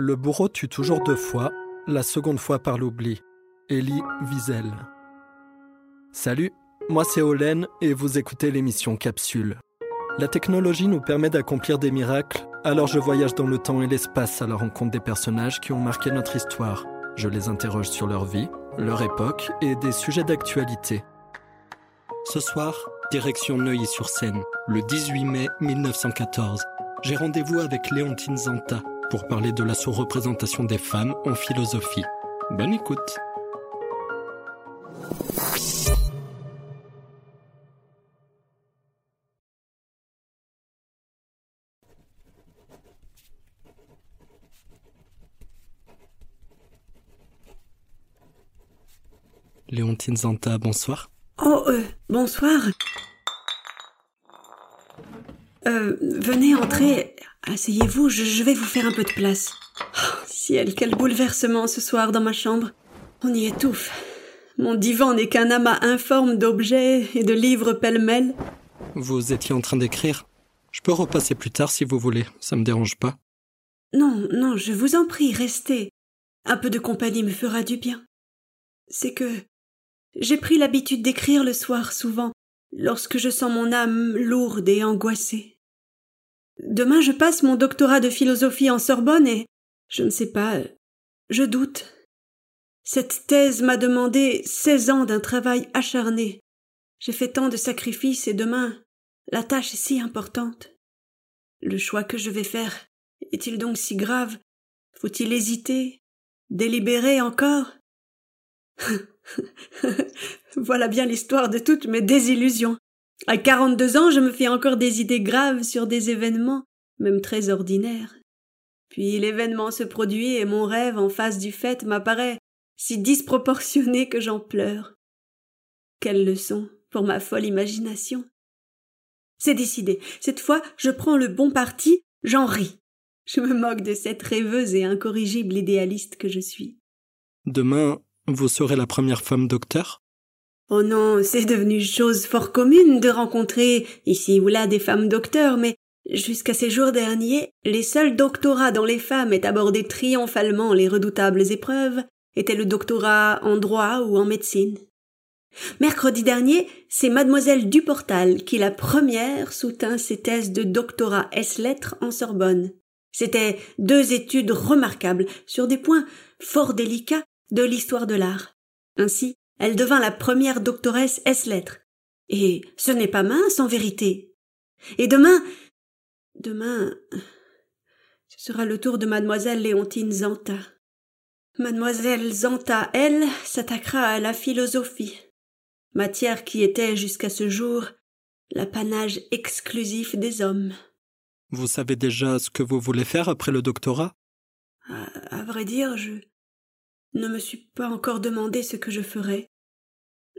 Le bourreau tue toujours deux fois, la seconde fois par l'oubli. Elie Wiesel. Salut, moi c'est Olen et vous écoutez l'émission Capsule. La technologie nous permet d'accomplir des miracles, alors je voyage dans le temps et l'espace à la rencontre des personnages qui ont marqué notre histoire. Je les interroge sur leur vie, leur époque et des sujets d'actualité. Ce soir, direction Neuilly-sur-Seine, le 18 mai 1914. J'ai rendez-vous avec Léontine Zanta pour parler de la sous-représentation des femmes en philosophie. Bonne écoute. Léontine Zanta, bonsoir. Oh, euh, bonsoir. Euh, venez entrer. Asseyez-vous, je, je vais vous faire un peu de place. Oh, ciel, quel bouleversement ce soir dans ma chambre. On y étouffe. Mon divan n'est qu'un amas informe d'objets et de livres pêle-mêle. Vous étiez en train d'écrire Je peux repasser plus tard si vous voulez, ça me dérange pas. Non, non, je vous en prie, restez. Un peu de compagnie me fera du bien. C'est que j'ai pris l'habitude d'écrire le soir souvent, lorsque je sens mon âme lourde et angoissée. Demain je passe mon doctorat de philosophie en Sorbonne et je ne sais pas, je doute. Cette thèse m'a demandé seize ans d'un travail acharné. J'ai fait tant de sacrifices et demain la tâche est si importante. Le choix que je vais faire est-il donc si grave? Faut-il hésiter? Délibérer encore? Voilà bien l'histoire de toutes mes désillusions. À quarante-deux ans, je me fais encore des idées graves sur des événements, même très ordinaires. Puis l'événement se produit et mon rêve en face du fait m'apparaît si disproportionné que j'en pleure. Quelle leçon pour ma folle imagination. C'est décidé. Cette fois, je prends le bon parti, j'en ris. Je me moque de cette rêveuse et incorrigible idéaliste que je suis. Demain, vous serez la première femme docteur? Oh non, c'est devenu chose fort commune de rencontrer ici ou là des femmes docteurs, mais jusqu'à ces jours derniers, les seuls doctorats dont les femmes aient abordé triomphalement les redoutables épreuves étaient le doctorat en droit ou en médecine. Mercredi dernier, c'est mademoiselle Duportal qui la première soutint ses thèses de doctorat S-lettres en Sorbonne. C'étaient deux études remarquables sur des points fort délicats de l'histoire de l'art. Ainsi, elle devint la première doctoresse S-lettres. Et ce n'est pas mince en vérité. Et demain, demain, ce sera le tour de mademoiselle Léontine Zanta. Mademoiselle Zanta, elle, s'attaquera à la philosophie, matière qui était jusqu'à ce jour l'apanage exclusif des hommes. Vous savez déjà ce que vous voulez faire après le doctorat? À, à vrai dire, je, ne me suis pas encore demandé ce que je ferais.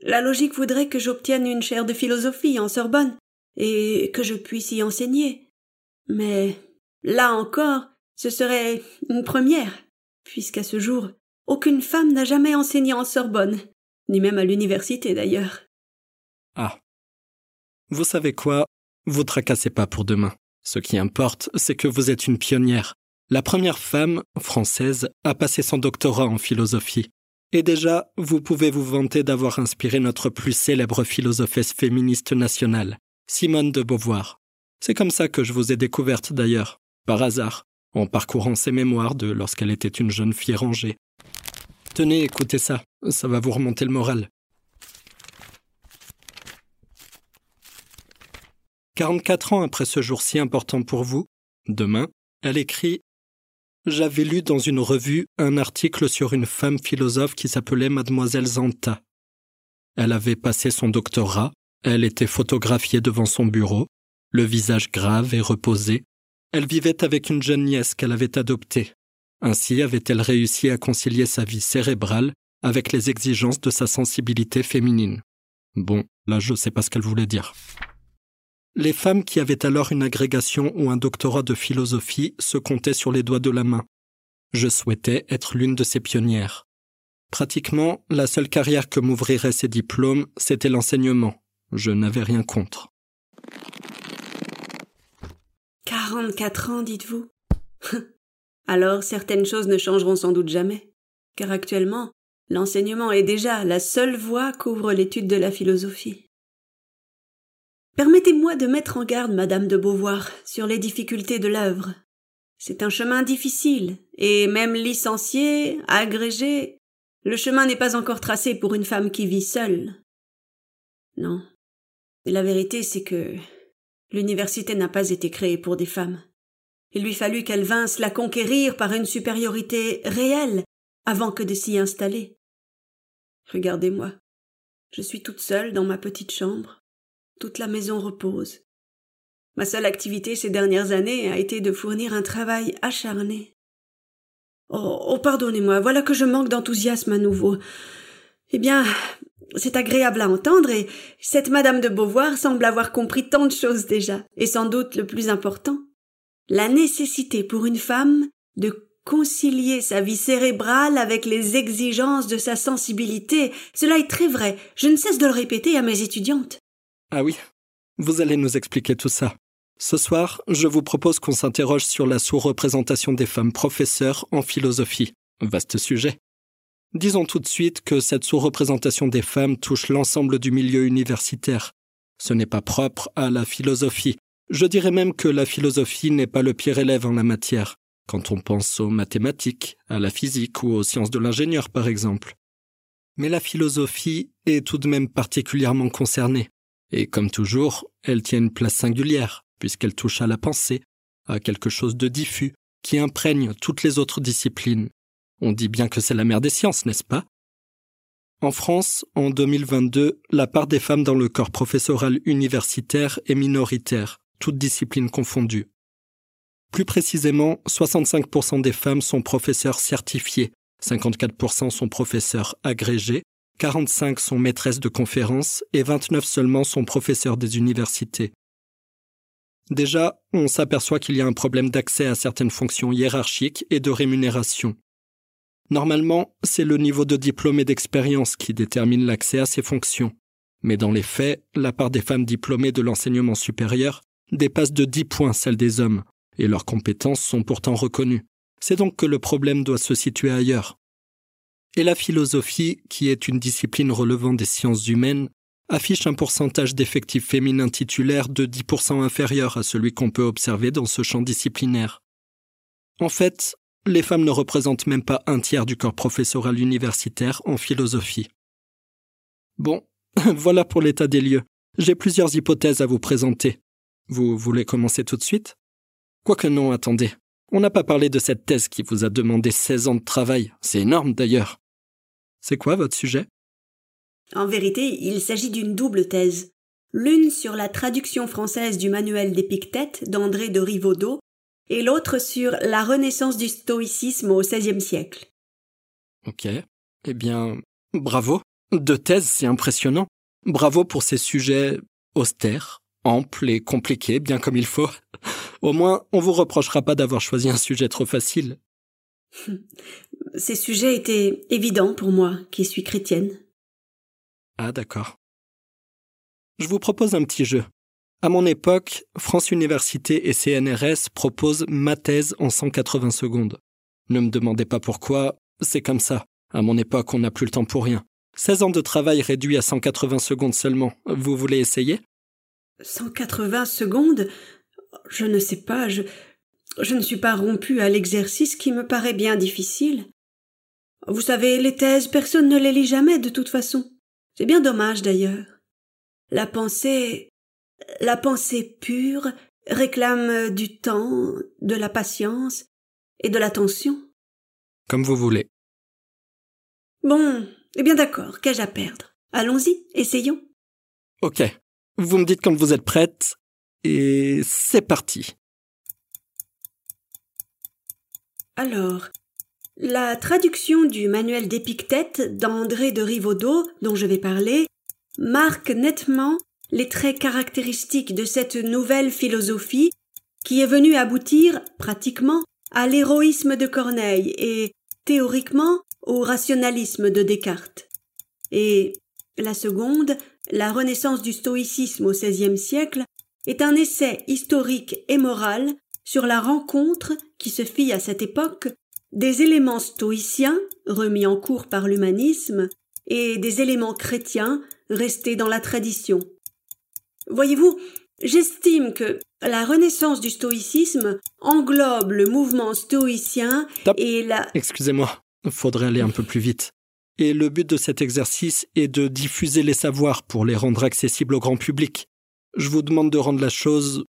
La logique voudrait que j'obtienne une chaire de philosophie en Sorbonne, et que je puisse y enseigner. Mais là encore, ce serait une première, puisqu'à ce jour, aucune femme n'a jamais enseigné en Sorbonne, ni même à l'université d'ailleurs. Ah. Vous savez quoi? Vous tracassez pas pour demain. Ce qui importe, c'est que vous êtes une pionnière, la première femme, française, a passé son doctorat en philosophie. Et déjà, vous pouvez vous vanter d'avoir inspiré notre plus célèbre philosophesse féministe nationale, Simone de Beauvoir. C'est comme ça que je vous ai découverte d'ailleurs, par hasard, en parcourant ses mémoires de lorsqu'elle était une jeune fille rangée. Tenez, écoutez ça, ça va vous remonter le moral. 44 ans après ce jour si important pour vous, demain, elle écrit j'avais lu dans une revue un article sur une femme philosophe qui s'appelait mademoiselle Zanta. Elle avait passé son doctorat, elle était photographiée devant son bureau, le visage grave et reposé. Elle vivait avec une jeune nièce qu'elle avait adoptée. Ainsi avait-elle réussi à concilier sa vie cérébrale avec les exigences de sa sensibilité féminine. Bon, là je sais pas ce qu'elle voulait dire. Les femmes qui avaient alors une agrégation ou un doctorat de philosophie se comptaient sur les doigts de la main. Je souhaitais être l'une de ces pionnières. Pratiquement, la seule carrière que m'ouvriraient ces diplômes, c'était l'enseignement. Je n'avais rien contre. Quarante-quatre ans, dites-vous? Alors certaines choses ne changeront sans doute jamais, car actuellement, l'enseignement est déjà la seule voie qu'ouvre l'étude de la philosophie. Permettez-moi de mettre en garde Madame de Beauvoir sur les difficultés de l'œuvre. C'est un chemin difficile, et même licencié, agrégé, le chemin n'est pas encore tracé pour une femme qui vit seule. Non. la vérité, c'est que l'université n'a pas été créée pour des femmes. Il lui fallut qu'elles vinssent la conquérir par une supériorité réelle avant que de s'y installer. Regardez-moi. Je suis toute seule dans ma petite chambre. Toute la maison repose. Ma seule activité ces dernières années a été de fournir un travail acharné. Oh, oh pardonnez-moi, voilà que je manque d'enthousiasme à nouveau. Eh bien, c'est agréable à entendre et cette Madame de Beauvoir semble avoir compris tant de choses déjà, et sans doute le plus important, la nécessité pour une femme de concilier sa vie cérébrale avec les exigences de sa sensibilité. Cela est très vrai. Je ne cesse de le répéter à mes étudiantes. Ah oui. Vous allez nous expliquer tout ça. Ce soir, je vous propose qu'on s'interroge sur la sous-représentation des femmes professeurs en philosophie. Vaste sujet. Disons tout de suite que cette sous-représentation des femmes touche l'ensemble du milieu universitaire. Ce n'est pas propre à la philosophie. Je dirais même que la philosophie n'est pas le pire élève en la matière, quand on pense aux mathématiques, à la physique ou aux sciences de l'ingénieur par exemple. Mais la philosophie est tout de même particulièrement concernée, et comme toujours, elle tient une place singulière, puisqu'elle touche à la pensée, à quelque chose de diffus, qui imprègne toutes les autres disciplines. On dit bien que c'est la mère des sciences, n'est-ce pas? En France, en 2022, la part des femmes dans le corps professoral universitaire est minoritaire, toutes disciplines confondues. Plus précisément, 65% des femmes sont professeurs certifiés, 54% sont professeurs agrégés, 45 sont maîtresses de conférences et 29 seulement sont professeurs des universités. Déjà, on s'aperçoit qu'il y a un problème d'accès à certaines fonctions hiérarchiques et de rémunération. Normalement, c'est le niveau de diplôme et d'expérience qui détermine l'accès à ces fonctions. Mais dans les faits, la part des femmes diplômées de l'enseignement supérieur dépasse de 10 points celle des hommes, et leurs compétences sont pourtant reconnues. C'est donc que le problème doit se situer ailleurs. Et la philosophie, qui est une discipline relevant des sciences humaines, affiche un pourcentage d'effectifs féminins titulaires de 10% inférieur à celui qu'on peut observer dans ce champ disciplinaire. En fait, les femmes ne représentent même pas un tiers du corps professoral universitaire en philosophie. Bon, voilà pour l'état des lieux. J'ai plusieurs hypothèses à vous présenter. Vous voulez commencer tout de suite? Quoique non, attendez. On n'a pas parlé de cette thèse qui vous a demandé 16 ans de travail. C'est énorme d'ailleurs. C'est quoi votre sujet? En vérité, il s'agit d'une double thèse. L'une sur la traduction française du manuel d'Épictète d'André de Rivaudot et l'autre sur la renaissance du stoïcisme au XVIe siècle. Ok. Eh bien, bravo. Deux thèses, c'est impressionnant. Bravo pour ces sujets austères, amples et compliqués, bien comme il faut. Au moins, on vous reprochera pas d'avoir choisi un sujet trop facile. Ces sujets étaient évidents pour moi, qui suis chrétienne. Ah, d'accord. Je vous propose un petit jeu. À mon époque, France Université et CNRS proposent ma thèse en 180 secondes. Ne me demandez pas pourquoi, c'est comme ça. À mon époque, on n'a plus le temps pour rien. 16 ans de travail réduit à 180 secondes seulement. Vous voulez essayer? 180 secondes? Je ne sais pas, je, je ne suis pas rompu à l'exercice qui me paraît bien difficile. Vous savez, les thèses, personne ne les lit jamais de toute façon. C'est bien dommage d'ailleurs. La pensée, la pensée pure réclame du temps, de la patience et de l'attention. Comme vous voulez. Bon, eh bien d'accord, qu'ai-je à perdre? Allons-y, essayons. Ok. Vous me dites quand vous êtes prête, et c'est parti. Alors, la traduction du manuel d'Épictète d'André de Rivaudot, dont je vais parler, marque nettement les traits caractéristiques de cette nouvelle philosophie qui est venue aboutir, pratiquement, à l'héroïsme de Corneille et, théoriquement, au rationalisme de Descartes. Et la seconde, la renaissance du stoïcisme au XVIe siècle, est un essai historique et moral sur la rencontre qui se fit à cette époque des éléments stoïciens remis en cours par l'humanisme et des éléments chrétiens restés dans la tradition. Voyez-vous, j'estime que la renaissance du stoïcisme englobe le mouvement stoïcien et la... Excusez-moi, faudrait aller un peu plus vite. Et le but de cet exercice est de diffuser les savoirs pour les rendre accessibles au grand public. Je vous demande de rendre la chose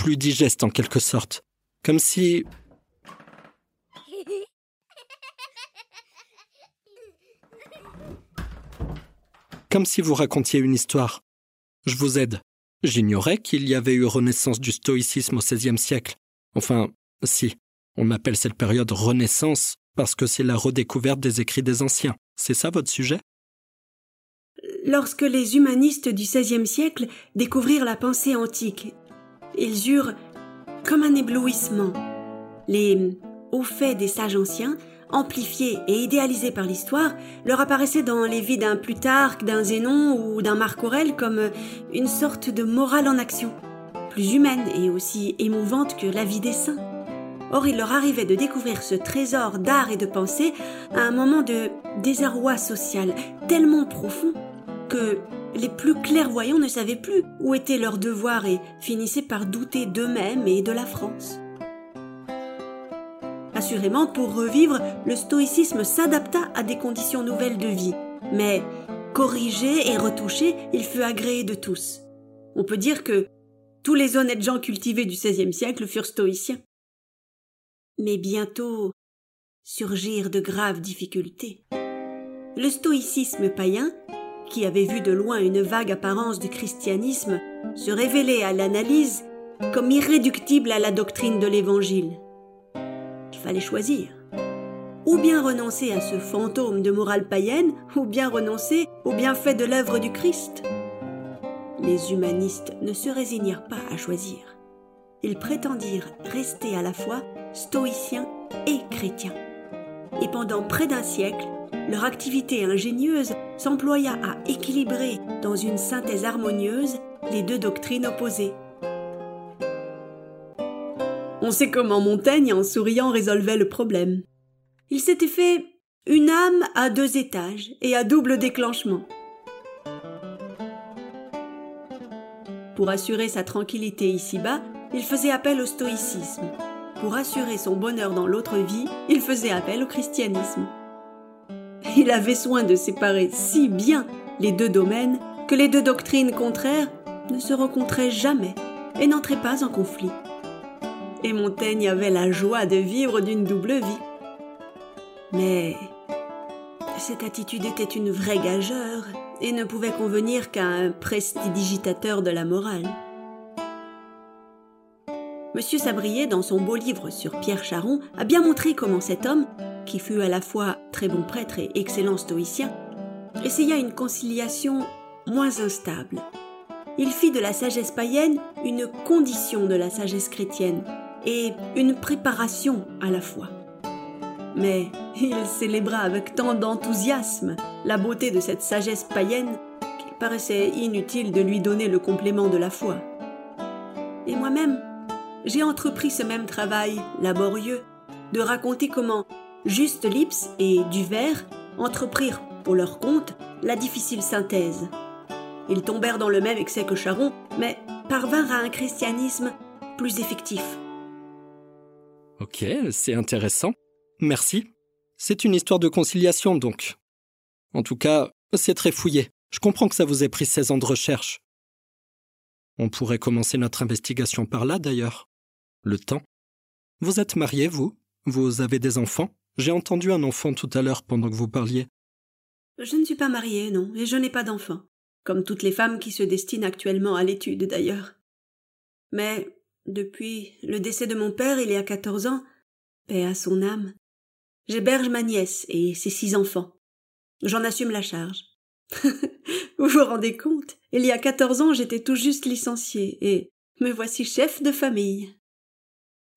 plus digeste en quelque sorte. Comme si comme si vous racontiez une histoire. Je vous aide. J'ignorais qu'il y avait eu renaissance du stoïcisme au XVIe siècle. Enfin, si, on appelle cette période Renaissance parce que c'est la redécouverte des écrits des anciens. C'est ça votre sujet? Lorsque les humanistes du XVIe siècle découvrirent la pensée antique, ils eurent comme un éblouissement. Les hauts faits des sages anciens amplifiés et idéalisés par l'histoire, leur apparaissaient dans les vies d'un Plutarque, d'un Zénon ou d'un Marc Aurèle comme une sorte de morale en action, plus humaine et aussi émouvante que la vie des saints. Or, il leur arrivait de découvrir ce trésor d'art et de pensée à un moment de désarroi social tellement profond que les plus clairvoyants ne savaient plus où était leur devoir et finissaient par douter d'eux-mêmes et de la France. Assurément, pour revivre, le stoïcisme s'adapta à des conditions nouvelles de vie. Mais, corrigé et retouché, il fut agréé de tous. On peut dire que tous les honnêtes gens cultivés du XVIe siècle furent stoïciens. Mais bientôt surgirent de graves difficultés. Le stoïcisme païen, qui avait vu de loin une vague apparence du christianisme, se révélait à l'analyse comme irréductible à la doctrine de l'Évangile fallait choisir. Ou bien renoncer à ce fantôme de morale païenne, ou bien renoncer au bienfait de l'œuvre du Christ. Les humanistes ne se résignèrent pas à choisir. Ils prétendirent rester à la fois stoïciens et chrétiens. Et pendant près d'un siècle, leur activité ingénieuse s'employa à équilibrer dans une synthèse harmonieuse les deux doctrines opposées. On sait comment Montaigne, en souriant, résolvait le problème. Il s'était fait une âme à deux étages et à double déclenchement. Pour assurer sa tranquillité ici-bas, il faisait appel au stoïcisme. Pour assurer son bonheur dans l'autre vie, il faisait appel au christianisme. Il avait soin de séparer si bien les deux domaines que les deux doctrines contraires ne se rencontraient jamais et n'entraient pas en conflit et Montaigne avait la joie de vivre d'une double vie. Mais cette attitude était une vraie gageure et ne pouvait convenir qu'à un prestidigitateur de la morale. Monsieur Sabrier, dans son beau livre sur Pierre Charon, a bien montré comment cet homme, qui fut à la fois très bon prêtre et excellent stoïcien, essaya une conciliation moins instable. Il fit de la sagesse païenne une condition de la sagesse chrétienne, et une préparation à la fois. Mais il célébra avec tant d'enthousiasme la beauté de cette sagesse païenne qu'il paraissait inutile de lui donner le complément de la foi. Et moi-même, j'ai entrepris ce même travail laborieux de raconter comment Juste Lips et Duvert entreprirent pour leur compte la difficile synthèse. Ils tombèrent dans le même excès que Charon, mais parvinrent à un christianisme plus effectif. Ok, c'est intéressant. Merci. C'est une histoire de conciliation, donc. En tout cas, c'est très fouillé. Je comprends que ça vous ait pris 16 ans de recherche. On pourrait commencer notre investigation par là, d'ailleurs. Le temps. Vous êtes marié, vous? Vous avez des enfants? J'ai entendu un enfant tout à l'heure pendant que vous parliez. Je ne suis pas mariée, non, et je n'ai pas d'enfant. Comme toutes les femmes qui se destinent actuellement à l'étude, d'ailleurs. Mais depuis le décès de mon père il y a quatorze ans, paix à son âme, j'héberge ma nièce et ses six enfants. J'en assume la charge. vous vous rendez compte? Il y a quatorze ans j'étais tout juste licencié et me voici chef de famille.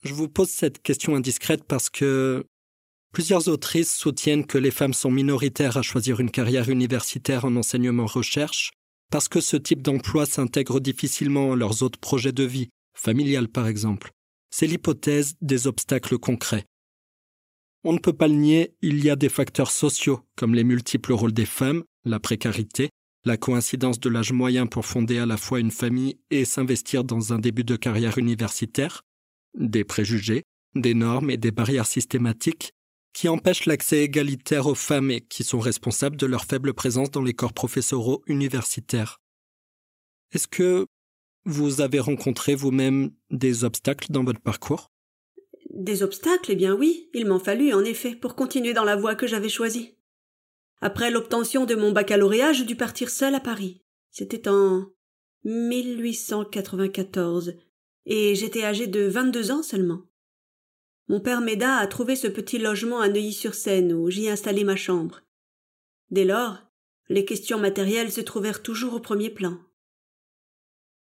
Je vous pose cette question indiscrète parce que plusieurs autrices soutiennent que les femmes sont minoritaires à choisir une carrière universitaire en enseignement-recherche parce que ce type d'emploi s'intègre difficilement à leurs autres projets de vie, familiale par exemple. c'est l'hypothèse des obstacles concrets. On ne peut pas le nier, il y a des facteurs sociaux, comme les multiples rôles des femmes, la précarité, la coïncidence de l'âge moyen pour fonder à la fois une famille et s'investir dans un début de carrière universitaire, des préjugés, des normes et des barrières systématiques qui empêchent l'accès égalitaire aux femmes et qui sont responsables de leur faible présence dans les corps professoraux universitaires. Est-ce que vous avez rencontré vous-même des obstacles dans votre parcours? Des obstacles, eh bien oui, il m'en fallut en effet pour continuer dans la voie que j'avais choisie. Après l'obtention de mon baccalauréat, je dus partir seul à Paris. C'était en 1894, et j'étais âgé de vingt-deux ans seulement. Mon père m'aida à trouver ce petit logement à Neuilly-sur-Seine où j'y installai ma chambre. Dès lors, les questions matérielles se trouvèrent toujours au premier plan.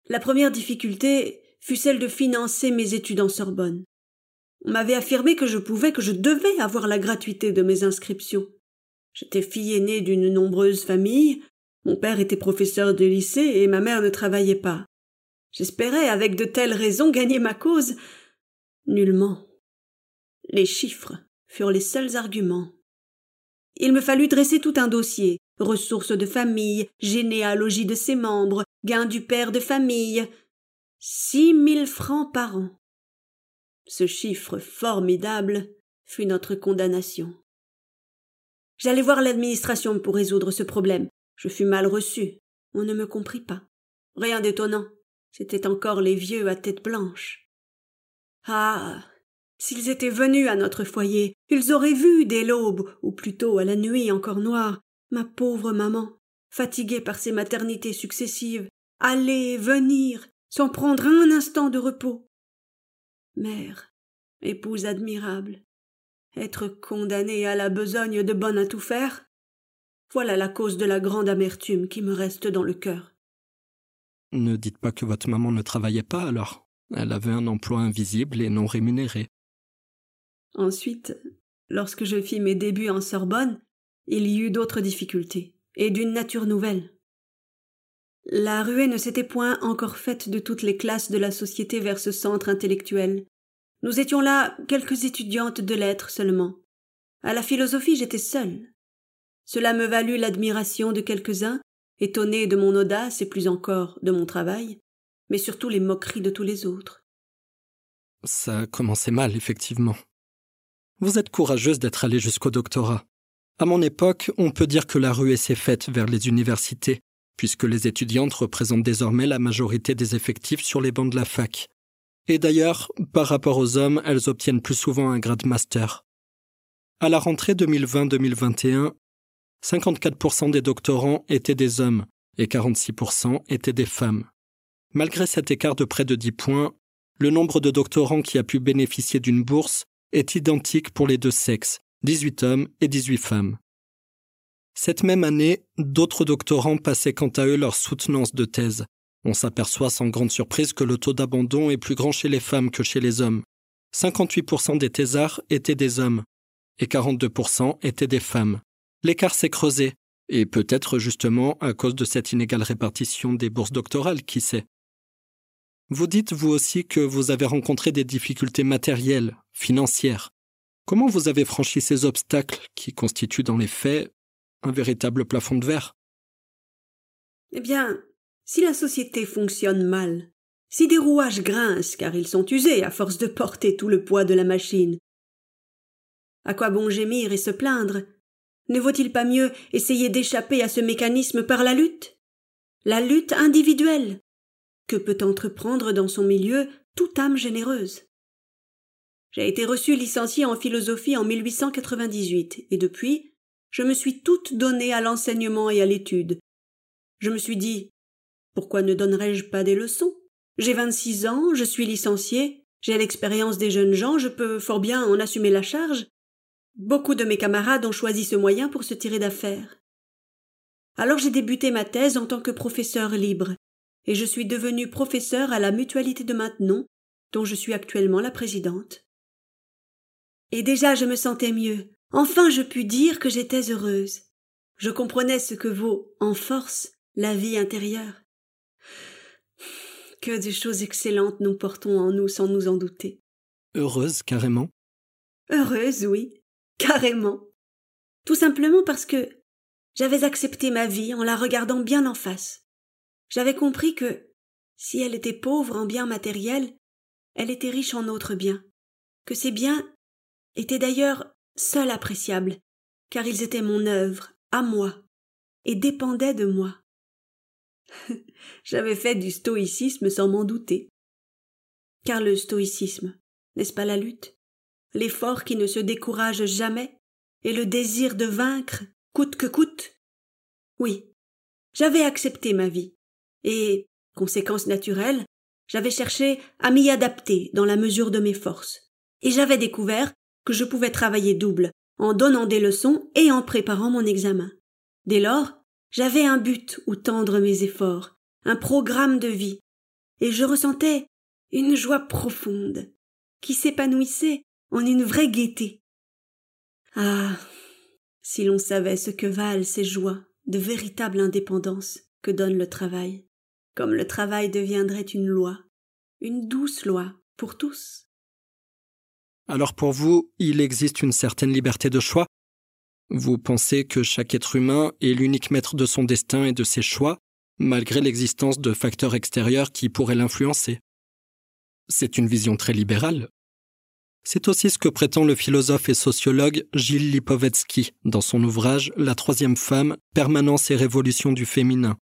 La première difficulté fut celle de financer mes études en Sorbonne. On m'avait affirmé que je pouvais, que je devais avoir la gratuité de mes inscriptions. J'étais fille aînée d'une nombreuse famille, mon père était professeur de lycée et ma mère ne travaillait pas. J'espérais, avec de telles raisons, gagner ma cause. Nullement. Les chiffres furent les seuls arguments. Il me fallut dresser tout un dossier ressources de famille, généalogie de ses membres, gains du père de famille. Six mille francs par an. Ce chiffre formidable fut notre condamnation. J'allais voir l'administration pour résoudre ce problème. Je fus mal reçu. On ne me comprit pas. Rien d'étonnant. C'étaient encore les vieux à tête blanche. Ah. S'ils étaient venus à notre foyer, ils auraient vu dès l'aube, ou plutôt à la nuit encore noire, ma pauvre maman, fatiguée par ses maternités successives, aller, venir, sans prendre un instant de repos. Mère, épouse admirable, être condamnée à la besogne de bonne à tout faire, voilà la cause de la grande amertume qui me reste dans le cœur. Ne dites pas que votre maman ne travaillait pas alors. Elle avait un emploi invisible et non rémunéré. Ensuite, lorsque je fis mes débuts en Sorbonne, il y eut d'autres difficultés, et d'une nature nouvelle. La ruée ne s'était point encore faite de toutes les classes de la société vers ce centre intellectuel. Nous étions là quelques étudiantes de lettres seulement. À la philosophie j'étais seule. Cela me valut l'admiration de quelques-uns, étonnés de mon audace et plus encore de mon travail, mais surtout les moqueries de tous les autres. Ça commençait mal, effectivement. Vous êtes courageuse d'être allée jusqu'au doctorat. À mon époque, on peut dire que la ruée s'est faite vers les universités, puisque les étudiantes représentent désormais la majorité des effectifs sur les bancs de la fac. Et d'ailleurs, par rapport aux hommes, elles obtiennent plus souvent un grade master. À la rentrée 2020-2021, 54% des doctorants étaient des hommes et 46% étaient des femmes. Malgré cet écart de près de 10 points, le nombre de doctorants qui a pu bénéficier d'une bourse est identique pour les deux sexes, 18 hommes et 18 femmes. Cette même année, d'autres doctorants passaient quant à eux leur soutenance de thèse. On s'aperçoit sans grande surprise que le taux d'abandon est plus grand chez les femmes que chez les hommes. 58% des thésards étaient des hommes et 42% étaient des femmes. L'écart s'est creusé, et peut-être justement à cause de cette inégale répartition des bourses doctorales, qui sait. Vous dites vous aussi que vous avez rencontré des difficultés matérielles, financières, Comment vous avez franchi ces obstacles qui constituent dans les faits un véritable plafond de verre? Eh bien, si la société fonctionne mal, si des rouages grincent car ils sont usés à force de porter tout le poids de la machine, à quoi bon gémir et se plaindre? Ne vaut-il pas mieux essayer d'échapper à ce mécanisme par la lutte? La lutte individuelle que peut entreprendre dans son milieu toute âme généreuse j'ai été reçu licencié en philosophie en 1898 et depuis, je me suis toute donnée à l'enseignement et à l'étude. Je me suis dit pourquoi ne donnerais-je pas des leçons? J'ai vingt-six ans, je suis licencié, j'ai l'expérience des jeunes gens, je peux fort bien en assumer la charge. Beaucoup de mes camarades ont choisi ce moyen pour se tirer d'affaire. Alors j'ai débuté ma thèse en tant que professeur libre, et je suis devenu professeur à la mutualité de Maintenon, dont je suis actuellement la présidente. Et déjà je me sentais mieux. Enfin je pus dire que j'étais heureuse. Je comprenais ce que vaut, en force, la vie intérieure. Que de choses excellentes nous portons en nous sans nous en douter. Heureuse, carrément? Heureuse, oui, carrément. Tout simplement parce que j'avais accepté ma vie en la regardant bien en face. J'avais compris que, si elle était pauvre en biens matériels, elle était riche en autres biens, que ces biens étaient d'ailleurs seuls appréciables, car ils étaient mon œuvre, à moi, et dépendaient de moi. J'avais fait du stoïcisme sans m'en douter. Car le stoïcisme, n'est-ce pas la lutte? L'effort qui ne se décourage jamais et le désir de vaincre coûte que coûte Oui, j'avais accepté ma vie, et, conséquence naturelle, j'avais cherché à m'y adapter dans la mesure de mes forces, et j'avais découvert que je pouvais travailler double, en donnant des leçons et en préparant mon examen. Dès lors, j'avais un but où tendre mes efforts, un programme de vie, et je ressentais une joie profonde qui s'épanouissait en une vraie gaieté. Ah. Si l'on savait ce que valent ces joies de véritable indépendance que donne le travail, comme le travail deviendrait une loi, une douce loi pour tous. Alors pour vous, il existe une certaine liberté de choix Vous pensez que chaque être humain est l'unique maître de son destin et de ses choix, malgré l'existence de facteurs extérieurs qui pourraient l'influencer C'est une vision très libérale. C'est aussi ce que prétend le philosophe et sociologue Gilles Lipovetsky dans son ouvrage La troisième femme, permanence et révolution du féminin.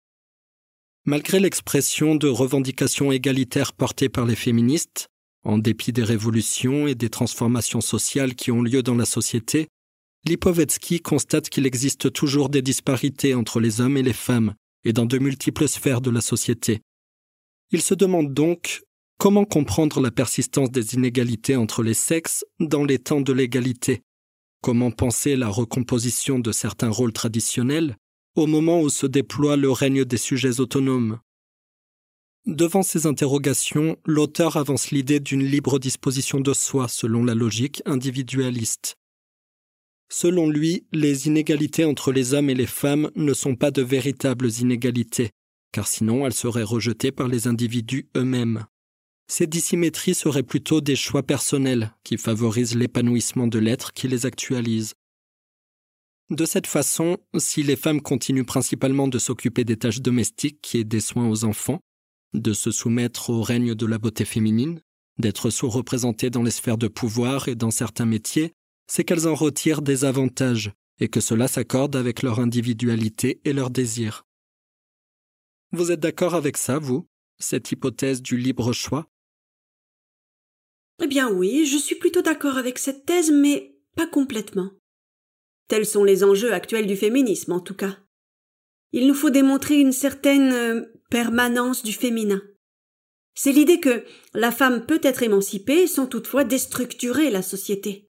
Malgré l'expression de revendications égalitaires portées par les féministes, en dépit des révolutions et des transformations sociales qui ont lieu dans la société, Lipovetsky constate qu'il existe toujours des disparités entre les hommes et les femmes, et dans de multiples sphères de la société. Il se demande donc Comment comprendre la persistance des inégalités entre les sexes dans les temps de l'égalité Comment penser la recomposition de certains rôles traditionnels au moment où se déploie le règne des sujets autonomes Devant ces interrogations, l'auteur avance l'idée d'une libre disposition de soi selon la logique individualiste. Selon lui, les inégalités entre les hommes et les femmes ne sont pas de véritables inégalités, car sinon elles seraient rejetées par les individus eux-mêmes ces dissymétries seraient plutôt des choix personnels qui favorisent l'épanouissement de l'être qui les actualise. De cette façon, si les femmes continuent principalement de s'occuper des tâches domestiques et des soins aux enfants, de se soumettre au règne de la beauté féminine, d'être sous-représentées dans les sphères de pouvoir et dans certains métiers, c'est qu'elles en retirent des avantages et que cela s'accorde avec leur individualité et leurs désirs. Vous êtes d'accord avec ça, vous, cette hypothèse du libre choix? Eh bien oui, je suis plutôt d'accord avec cette thèse, mais pas complètement. Tels sont les enjeux actuels du féminisme, en tout cas. Il nous faut démontrer une certaine euh, permanence du féminin. C'est l'idée que la femme peut être émancipée sans toutefois déstructurer la société.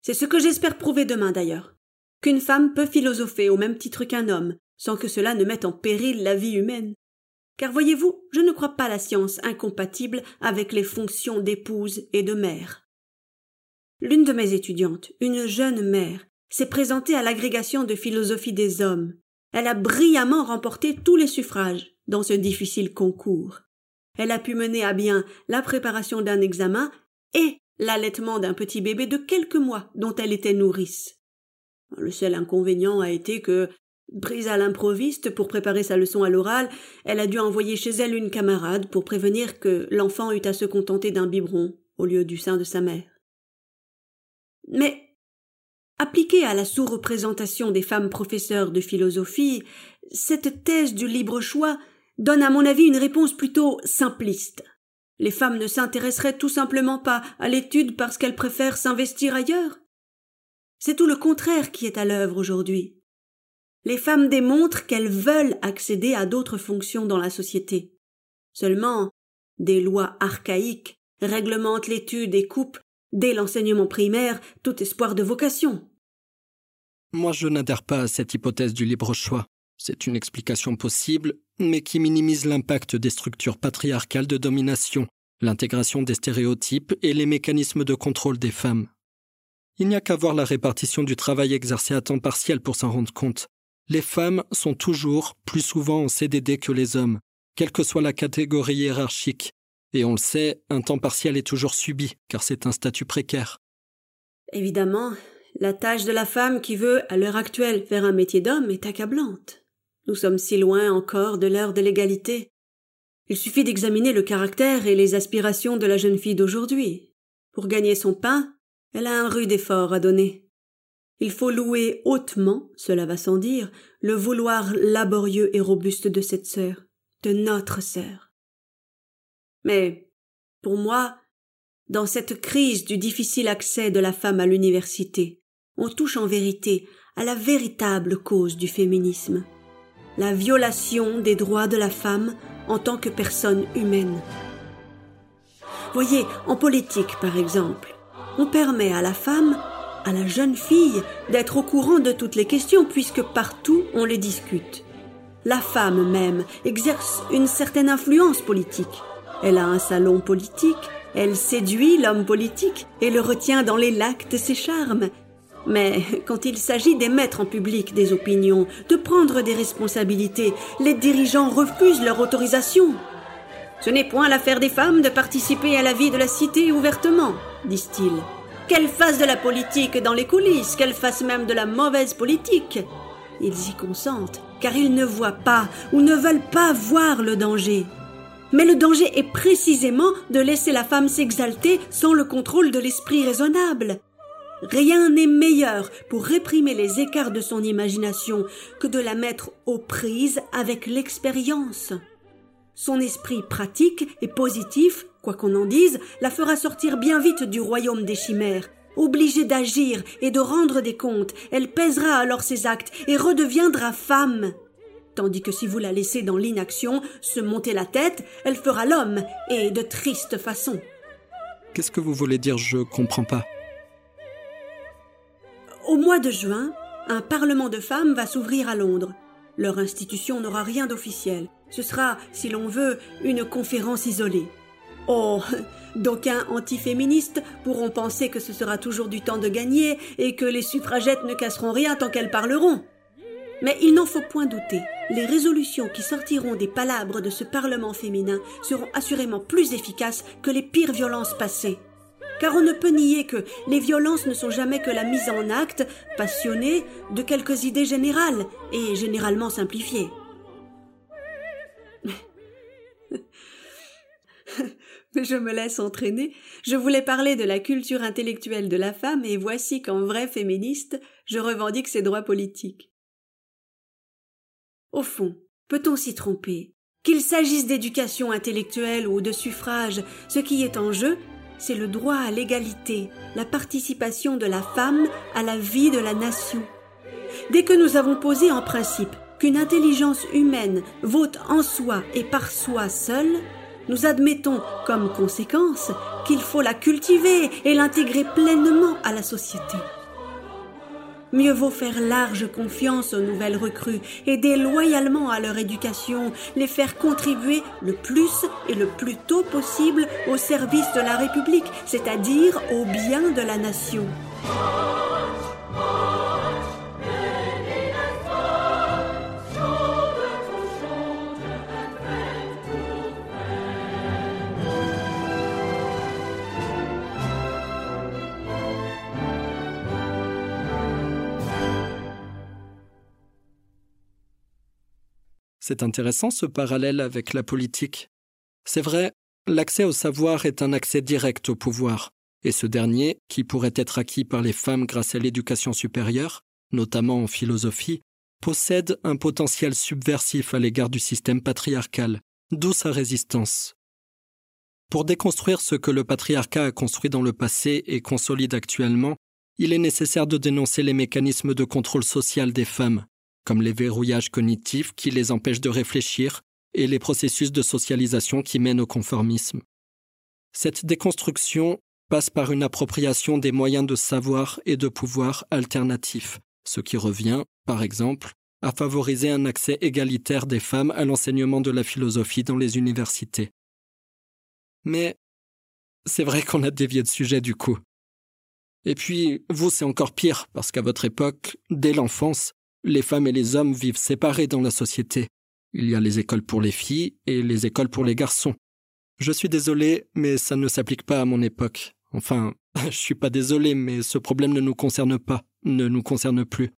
C'est ce que j'espère prouver demain d'ailleurs. Qu'une femme peut philosopher au même titre qu'un homme, sans que cela ne mette en péril la vie humaine. Car voyez-vous, je ne crois pas la science incompatible avec les fonctions d'épouse et de mère. L'une de mes étudiantes, une jeune mère, s'est présentée à l'agrégation de philosophie des hommes. Elle a brillamment remporté tous les suffrages dans ce difficile concours. Elle a pu mener à bien la préparation d'un examen et l'allaitement d'un petit bébé de quelques mois dont elle était nourrice. Le seul inconvénient a été que Prise à l'improviste pour préparer sa leçon à l'oral, elle a dû envoyer chez elle une camarade pour prévenir que l'enfant eût à se contenter d'un biberon au lieu du sein de sa mère. Mais, appliquée à la sous-représentation des femmes professeurs de philosophie, cette thèse du libre choix donne à mon avis une réponse plutôt simpliste. Les femmes ne s'intéresseraient tout simplement pas à l'étude parce qu'elles préfèrent s'investir ailleurs. C'est tout le contraire qui est à l'œuvre aujourd'hui les femmes démontrent qu'elles veulent accéder à d'autres fonctions dans la société. Seulement, des lois archaïques réglementent l'étude et coupent, dès l'enseignement primaire, tout espoir de vocation. Moi, je n'adhère pas à cette hypothèse du libre choix. C'est une explication possible, mais qui minimise l'impact des structures patriarcales de domination, l'intégration des stéréotypes et les mécanismes de contrôle des femmes. Il n'y a qu'à voir la répartition du travail exercé à temps partiel pour s'en rendre compte les femmes sont toujours plus souvent en CDD que les hommes, quelle que soit la catégorie hiérarchique, Et on le sait, un temps partiel est toujours subi, car c'est un statut précaire. Évidemment, la tâche de la femme qui veut, à l'heure actuelle, faire un métier d'homme est accablante. Nous sommes si loin encore de l'heure de l'égalité. Il suffit d'examiner le caractère et les aspirations de la jeune fille d'aujourd'hui. Pour gagner son pain, elle a un rude effort à donner. Il faut louer hautement, cela va sans dire, le vouloir laborieux et robuste de cette sœur, de notre sœur. Mais, pour moi, dans cette crise du difficile accès de la femme à l'université, on touche en vérité à la véritable cause du féminisme, la violation des droits de la femme en tant que personne humaine. Voyez, en politique par exemple, on permet à la femme, à la jeune fille, d'être au courant de toutes les questions puisque partout on les discute. La femme même exerce une certaine influence politique. Elle a un salon politique, elle séduit l'homme politique et le retient dans les lacs de ses charmes. Mais quand il s'agit d'émettre en public des opinions, de prendre des responsabilités, les dirigeants refusent leur autorisation. Ce n'est point l'affaire des femmes de participer à la vie de la cité ouvertement, disent-ils. Qu'elles fassent de la politique dans les coulisses, qu'elles fassent même de la mauvaise politique. Ils y consentent, car ils ne voient pas ou ne veulent pas voir le danger. Mais le danger est précisément de laisser la femme s'exalter sans le contrôle de l'esprit raisonnable. Rien n'est meilleur pour réprimer les écarts de son imagination que de la mettre aux prises avec l'expérience. Son esprit pratique et positif, quoi qu'on en dise, la fera sortir bien vite du royaume des chimères. Obligée d'agir et de rendre des comptes, elle pèsera alors ses actes et redeviendra femme. Tandis que si vous la laissez dans l'inaction, se monter la tête, elle fera l'homme, et de triste façon. Qu'est-ce que vous voulez dire Je comprends pas. Au mois de juin, un parlement de femmes va s'ouvrir à Londres. Leur institution n'aura rien d'officiel. Ce sera, si l'on veut, une conférence isolée. Oh, d'aucuns antiféministes pourront penser que ce sera toujours du temps de gagner et que les suffragettes ne casseront rien tant qu'elles parleront. Mais il n'en faut point douter, les résolutions qui sortiront des palabres de ce Parlement féminin seront assurément plus efficaces que les pires violences passées. Car on ne peut nier que les violences ne sont jamais que la mise en acte, passionnée, de quelques idées générales et généralement simplifiées. Mais je me laisse entraîner. Je voulais parler de la culture intellectuelle de la femme et voici qu'en vrai féministe, je revendique ses droits politiques. Au fond, peut-on s'y tromper? Qu'il s'agisse d'éducation intellectuelle ou de suffrage, ce qui est en jeu, c'est le droit à l'égalité, la participation de la femme à la vie de la nation. Dès que nous avons posé en principe qu'une intelligence humaine vaut en soi et par soi seule, nous admettons comme conséquence qu'il faut la cultiver et l'intégrer pleinement à la société. Mieux vaut faire large confiance aux nouvelles recrues, aider loyalement à leur éducation, les faire contribuer le plus et le plus tôt possible au service de la République, c'est-à-dire au bien de la nation. C'est intéressant ce parallèle avec la politique. C'est vrai, l'accès au savoir est un accès direct au pouvoir, et ce dernier, qui pourrait être acquis par les femmes grâce à l'éducation supérieure, notamment en philosophie, possède un potentiel subversif à l'égard du système patriarcal, d'où sa résistance. Pour déconstruire ce que le patriarcat a construit dans le passé et consolide actuellement, il est nécessaire de dénoncer les mécanismes de contrôle social des femmes, comme les verrouillages cognitifs qui les empêchent de réfléchir et les processus de socialisation qui mènent au conformisme. Cette déconstruction passe par une appropriation des moyens de savoir et de pouvoir alternatifs, ce qui revient, par exemple, à favoriser un accès égalitaire des femmes à l'enseignement de la philosophie dans les universités. Mais c'est vrai qu'on a dévié de sujet du coup. Et puis, vous, c'est encore pire, parce qu'à votre époque, dès l'enfance, les femmes et les hommes vivent séparés dans la société. Il y a les écoles pour les filles et les écoles pour les garçons. Je suis désolé, mais ça ne s'applique pas à mon époque. Enfin, je suis pas désolé, mais ce problème ne nous concerne pas, ne nous concerne plus.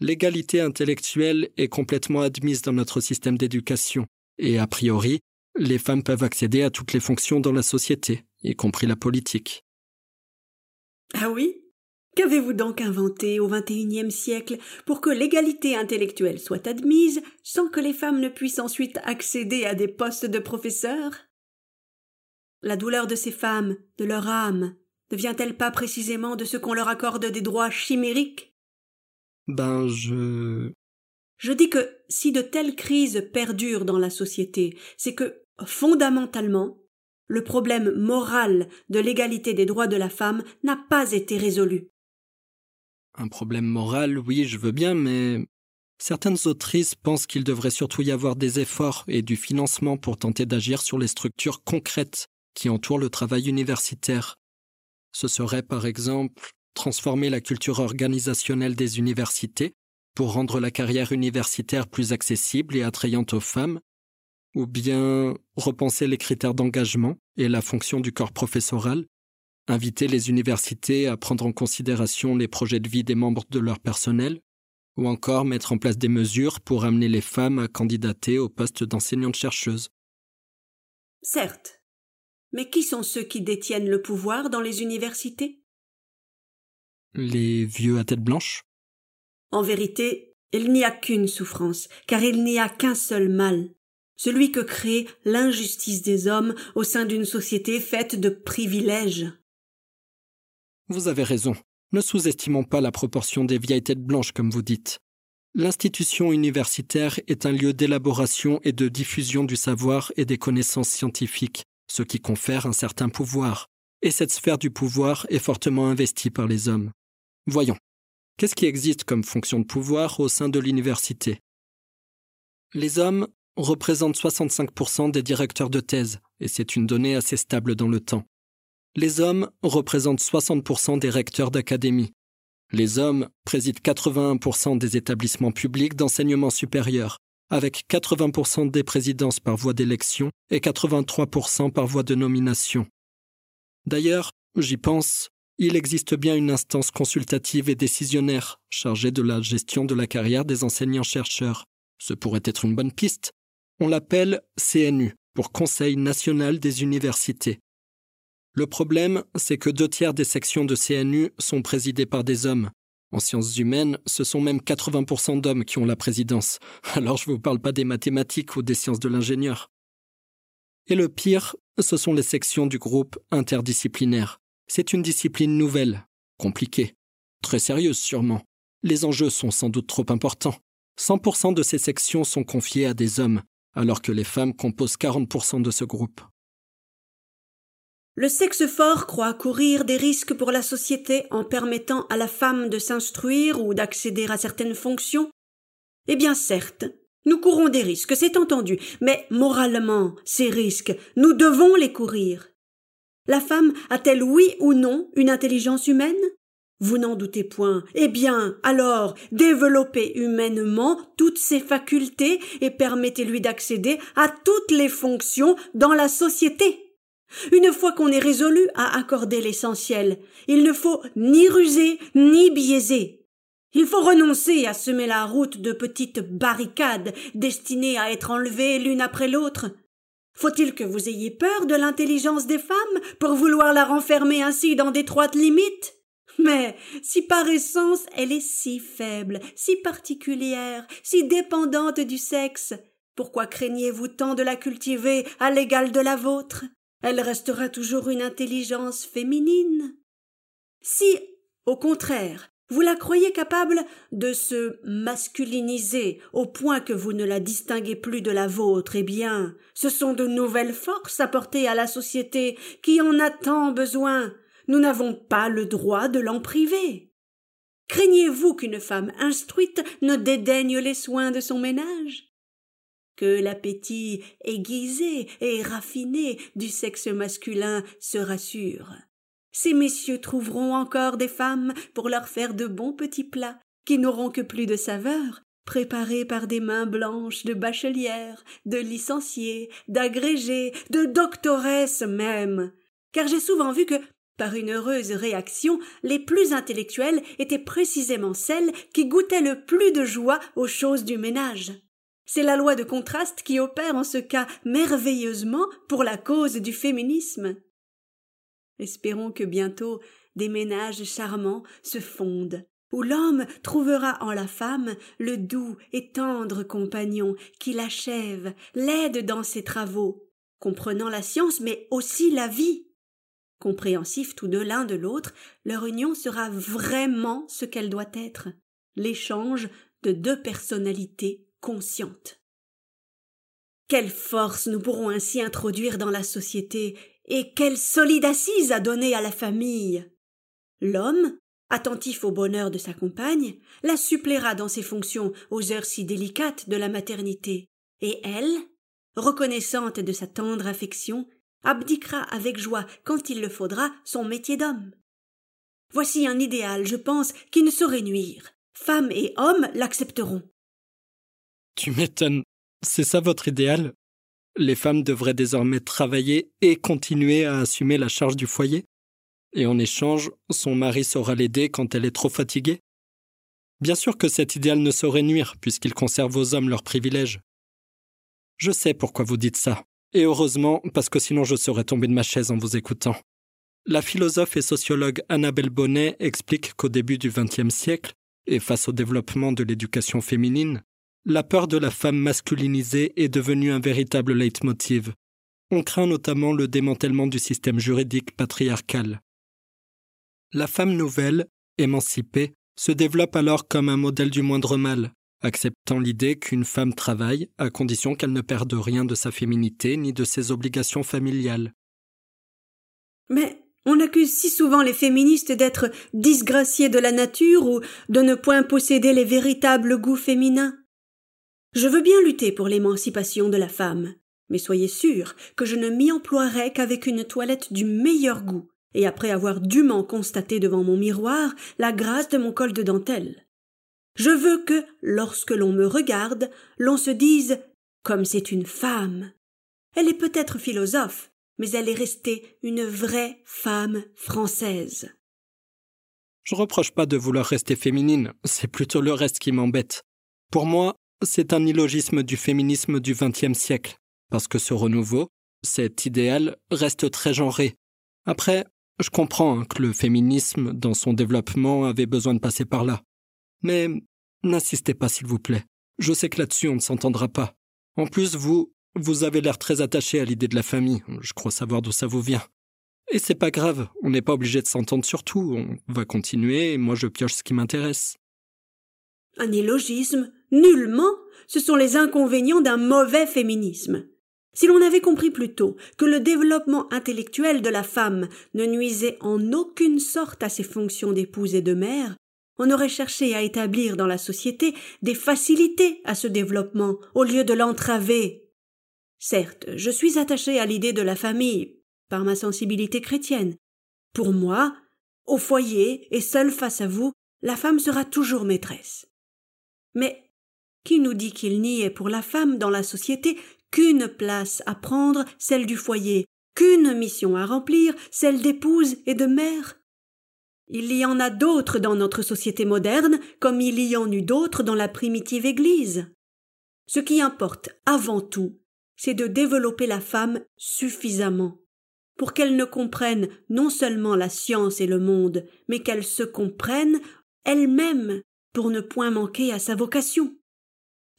L'égalité intellectuelle est complètement admise dans notre système d'éducation, et a priori, les femmes peuvent accéder à toutes les fonctions dans la société, y compris la politique. Ah oui? Qu'avez-vous donc inventé au XXIe siècle pour que l'égalité intellectuelle soit admise sans que les femmes ne puissent ensuite accéder à des postes de professeurs? La douleur de ces femmes, de leur âme, ne vient-elle pas précisément de ce qu'on leur accorde des droits chimériques? Ben, je. Je dis que si de telles crises perdurent dans la société, c'est que, fondamentalement, le problème moral de l'égalité des droits de la femme n'a pas été résolu. Un problème moral, oui, je veux bien, mais certaines autrices pensent qu'il devrait surtout y avoir des efforts et du financement pour tenter d'agir sur les structures concrètes qui entourent le travail universitaire. Ce serait, par exemple, transformer la culture organisationnelle des universités pour rendre la carrière universitaire plus accessible et attrayante aux femmes, ou bien repenser les critères d'engagement et la fonction du corps professoral inviter les universités à prendre en considération les projets de vie des membres de leur personnel, ou encore mettre en place des mesures pour amener les femmes à candidater au poste d'enseignante-chercheuse. Certes. Mais qui sont ceux qui détiennent le pouvoir dans les universités? Les vieux à tête blanche? En vérité, il n'y a qu'une souffrance, car il n'y a qu'un seul mal, celui que crée l'injustice des hommes au sein d'une société faite de privilèges. Vous avez raison. Ne sous-estimons pas la proportion des vieilles têtes blanches, comme vous dites. L'institution universitaire est un lieu d'élaboration et de diffusion du savoir et des connaissances scientifiques, ce qui confère un certain pouvoir, et cette sphère du pouvoir est fortement investie par les hommes. Voyons, qu'est-ce qui existe comme fonction de pouvoir au sein de l'université? Les hommes représentent 65% des directeurs de thèse, et c'est une donnée assez stable dans le temps. Les hommes représentent 60% des recteurs d'académie. Les hommes président 81% des établissements publics d'enseignement supérieur, avec 80% des présidences par voie d'élection et 83% par voie de nomination. D'ailleurs, j'y pense, il existe bien une instance consultative et décisionnaire chargée de la gestion de la carrière des enseignants-chercheurs. Ce pourrait être une bonne piste. On l'appelle CNU, pour Conseil national des universités. Le problème, c'est que deux tiers des sections de CNU sont présidées par des hommes. En sciences humaines, ce sont même 80% d'hommes qui ont la présidence. Alors je ne vous parle pas des mathématiques ou des sciences de l'ingénieur. Et le pire, ce sont les sections du groupe interdisciplinaire. C'est une discipline nouvelle, compliquée, très sérieuse sûrement. Les enjeux sont sans doute trop importants. 100% de ces sections sont confiées à des hommes, alors que les femmes composent 40% de ce groupe. Le sexe fort croit courir des risques pour la société en permettant à la femme de s'instruire ou d'accéder à certaines fonctions. Eh bien certes, nous courons des risques, c'est entendu, mais moralement, ces risques, nous devons les courir. La femme a-t-elle oui ou non une intelligence humaine? Vous n'en doutez point. Eh bien, alors, développez humainement toutes ses facultés et permettez-lui d'accéder à toutes les fonctions dans la société. Une fois qu'on est résolu à accorder l'essentiel, il ne faut ni ruser ni biaiser. Il faut renoncer à semer la route de petites barricades destinées à être enlevées l'une après l'autre. Faut-il que vous ayez peur de l'intelligence des femmes pour vouloir la renfermer ainsi dans d'étroites limites? Mais si par essence elle est si faible, si particulière, si dépendante du sexe, pourquoi craignez-vous tant de la cultiver à l'égal de la vôtre? Elle restera toujours une intelligence féminine. Si, au contraire, vous la croyez capable de se masculiniser au point que vous ne la distinguez plus de la vôtre, eh bien, ce sont de nouvelles forces apportées à la société qui en a tant besoin. Nous n'avons pas le droit de l'en priver. Craignez-vous qu'une femme instruite ne dédaigne les soins de son ménage? Que l'appétit aiguisé et raffiné du sexe masculin se rassure. Ces messieurs trouveront encore des femmes pour leur faire de bons petits plats qui n'auront que plus de saveur préparés par des mains blanches de bachelières, de licenciées, d'agrégées, de doctoresses même. Car j'ai souvent vu que, par une heureuse réaction, les plus intellectuelles étaient précisément celles qui goûtaient le plus de joie aux choses du ménage. C'est la loi de contraste qui opère en ce cas merveilleusement pour la cause du féminisme. Espérons que bientôt des ménages charmants se fondent, où l'homme trouvera en la femme le doux et tendre compagnon qui l'achève, l'aide dans ses travaux, comprenant la science mais aussi la vie. Compréhensifs tous deux l'un de l'autre, leur union sera vraiment ce qu'elle doit être, l'échange de deux personnalités conscientes. Quelle force nous pourrons ainsi introduire dans la société et quelle solide assise à donner à la famille. L'homme, attentif au bonheur de sa compagne, la suppléera dans ses fonctions aux heures si délicates de la maternité, et elle, reconnaissante de sa tendre affection, abdiquera avec joie, quand il le faudra, son métier d'homme. Voici un idéal, je pense, qui ne saurait nuire. Femme et homme l'accepteront. Tu m'étonnes. C'est ça votre idéal? Les femmes devraient désormais travailler et continuer à assumer la charge du foyer? Et en échange, son mari saura l'aider quand elle est trop fatiguée? Bien sûr que cet idéal ne saurait nuire, puisqu'il conserve aux hommes leurs privilèges. Je sais pourquoi vous dites ça, et heureusement, parce que sinon je serais tombé de ma chaise en vous écoutant. La philosophe et sociologue Annabelle Bonnet explique qu'au début du XXe siècle, et face au développement de l'éducation féminine, la peur de la femme masculinisée est devenue un véritable leitmotiv. On craint notamment le démantèlement du système juridique patriarcal. La femme nouvelle, émancipée, se développe alors comme un modèle du moindre mal, acceptant l'idée qu'une femme travaille à condition qu'elle ne perde rien de sa féminité ni de ses obligations familiales. Mais on accuse si souvent les féministes d'être disgraciées de la nature ou de ne point posséder les véritables goûts féminins. Je veux bien lutter pour l'émancipation de la femme, mais soyez sûrs que je ne m'y emploierai qu'avec une toilette du meilleur goût, et après avoir dûment constaté devant mon miroir la grâce de mon col de dentelle. Je veux que, lorsque l'on me regarde, l'on se dise comme c'est une femme. Elle est peut-être philosophe, mais elle est restée une vraie femme française. Je reproche pas de vouloir rester féminine, c'est plutôt le reste qui m'embête. Pour moi, c'est un illogisme du féminisme du XXe siècle, parce que ce renouveau, cet idéal, reste très genré. Après, je comprends hein, que le féminisme, dans son développement, avait besoin de passer par là. Mais n'insistez pas, s'il vous plaît. Je sais que là-dessus, on ne s'entendra pas. En plus, vous, vous avez l'air très attaché à l'idée de la famille. Je crois savoir d'où ça vous vient. Et c'est pas grave, on n'est pas obligé de s'entendre sur tout. On va continuer et moi je pioche ce qui m'intéresse. Un illogisme Nullement. Ce sont les inconvénients d'un mauvais féminisme. Si l'on avait compris plus tôt que le développement intellectuel de la femme ne nuisait en aucune sorte à ses fonctions d'épouse et de mère, on aurait cherché à établir dans la société des facilités à ce développement au lieu de l'entraver. Certes, je suis attaché à l'idée de la famille par ma sensibilité chrétienne. Pour moi, au foyer et seule face à vous, la femme sera toujours maîtresse. Mais qui nous dit qu'il n'y ait pour la femme dans la société qu'une place à prendre, celle du foyer, qu'une mission à remplir, celle d'épouse et de mère? Il y en a d'autres dans notre société moderne, comme il y en eut d'autres dans la primitive Église. Ce qui importe avant tout, c'est de développer la femme suffisamment, pour qu'elle ne comprenne non seulement la science et le monde, mais qu'elle se comprenne elle-même pour ne point manquer à sa vocation.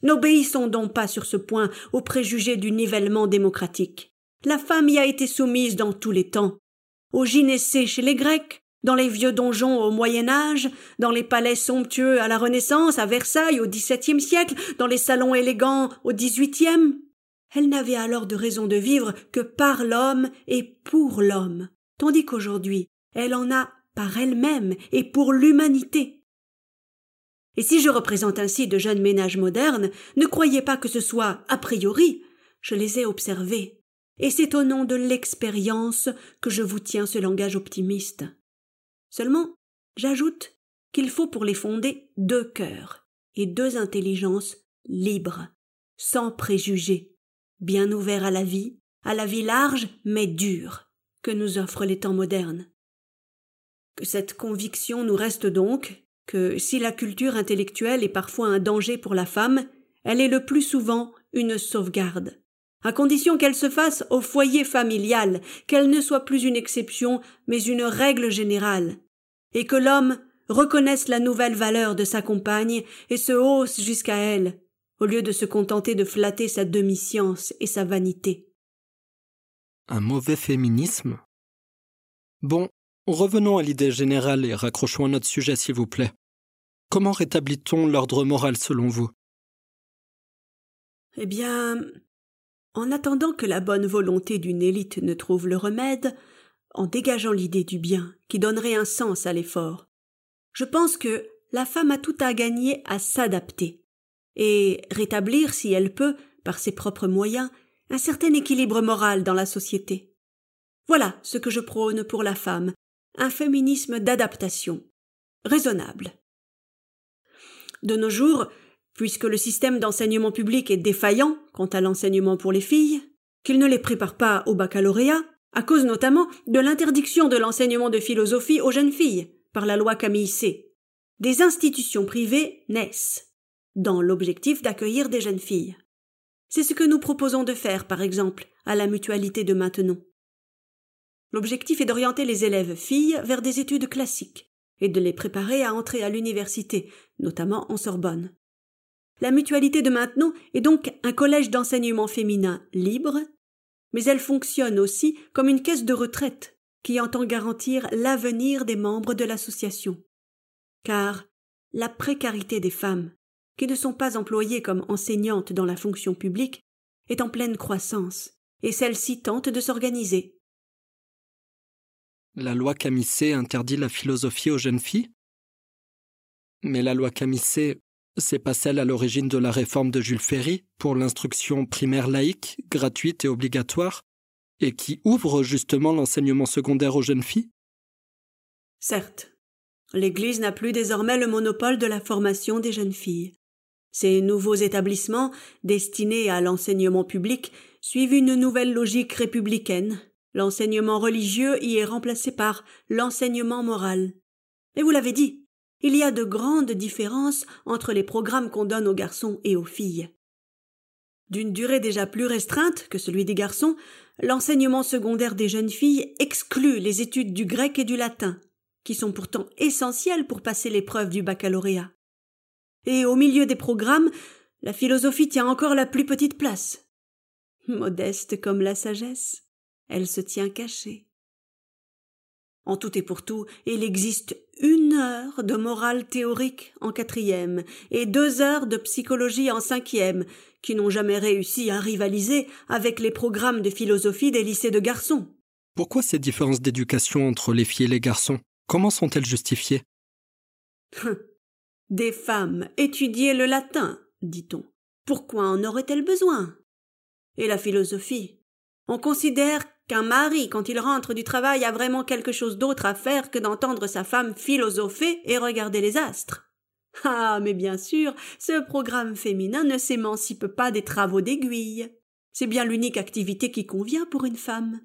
N'obéissons donc pas sur ce point aux préjugés du nivellement démocratique. La femme y a été soumise dans tous les temps. Au gynécée chez les Grecs, dans les vieux donjons au Moyen Âge, dans les palais somptueux à la Renaissance, à Versailles au XVIIe siècle, dans les salons élégants au XVIIIe. Elle n'avait alors de raison de vivre que par l'homme et pour l'homme, tandis qu'aujourd'hui elle en a par elle-même et pour l'humanité. Et si je représente ainsi de jeunes ménages modernes, ne croyez pas que ce soit a priori. Je les ai observés. Et c'est au nom de l'expérience que je vous tiens ce langage optimiste. Seulement, j'ajoute qu'il faut pour les fonder deux cœurs, et deux intelligences libres, sans préjugés, bien ouverts à la vie, à la vie large mais dure, que nous offrent les temps modernes. Que cette conviction nous reste donc que si la culture intellectuelle est parfois un danger pour la femme, elle est le plus souvent une sauvegarde, à condition qu'elle se fasse au foyer familial, qu'elle ne soit plus une exception, mais une règle générale, et que l'homme reconnaisse la nouvelle valeur de sa compagne et se hausse jusqu'à elle, au lieu de se contenter de flatter sa demi-science et sa vanité. Un mauvais féminisme? Bon, revenons à l'idée générale et raccrochons à notre sujet, s'il vous plaît. Comment rétablit-on l'ordre moral selon vous? Eh bien, en attendant que la bonne volonté d'une élite ne trouve le remède, en dégageant l'idée du bien qui donnerait un sens à l'effort, je pense que la femme a tout à gagner à s'adapter et rétablir, si elle peut, par ses propres moyens, un certain équilibre moral dans la société. Voilà ce que je prône pour la femme, un féminisme d'adaptation, raisonnable. De nos jours, puisque le système d'enseignement public est défaillant quant à l'enseignement pour les filles, qu'il ne les prépare pas au baccalauréat, à cause notamment de l'interdiction de l'enseignement de philosophie aux jeunes filles par la loi Camille C. Des institutions privées naissent, dans l'objectif d'accueillir des jeunes filles. C'est ce que nous proposons de faire, par exemple, à la mutualité de Maintenon. L'objectif est d'orienter les élèves filles vers des études classiques et de les préparer à entrer à l'université, notamment en Sorbonne. La mutualité de Maintenon est donc un collège d'enseignement féminin libre, mais elle fonctionne aussi comme une caisse de retraite qui entend garantir l'avenir des membres de l'association. Car la précarité des femmes, qui ne sont pas employées comme enseignantes dans la fonction publique, est en pleine croissance, et celle-ci tente de s'organiser. La loi Camissé interdit la philosophie aux jeunes filles? Mais la loi Camissé, c'est pas celle à l'origine de la réforme de Jules Ferry pour l'instruction primaire laïque, gratuite et obligatoire, et qui ouvre justement l'enseignement secondaire aux jeunes filles? Certes. L'Église n'a plus désormais le monopole de la formation des jeunes filles. Ces nouveaux établissements, destinés à l'enseignement public, suivent une nouvelle logique républicaine. L'enseignement religieux y est remplacé par l'enseignement moral. Et vous l'avez dit, il y a de grandes différences entre les programmes qu'on donne aux garçons et aux filles. D'une durée déjà plus restreinte que celui des garçons, l'enseignement secondaire des jeunes filles exclut les études du grec et du latin, qui sont pourtant essentielles pour passer l'épreuve du baccalauréat. Et au milieu des programmes, la philosophie tient encore la plus petite place. Modeste comme la sagesse, elle se tient cachée. En tout et pour tout, il existe une heure de morale théorique en quatrième et deux heures de psychologie en cinquième, qui n'ont jamais réussi à rivaliser avec les programmes de philosophie des lycées de garçons. Pourquoi ces différences d'éducation entre les filles et les garçons? Comment sont-elles justifiées? Des femmes étudiaient le latin, dit-on. Pourquoi en aurait-elles besoin? Et la philosophie? On considère qu'un mari, quand il rentre du travail, a vraiment quelque chose d'autre à faire que d'entendre sa femme philosopher et regarder les astres. Ah, mais bien sûr, ce programme féminin ne s'émancipe pas des travaux d'aiguille. C'est bien l'unique activité qui convient pour une femme.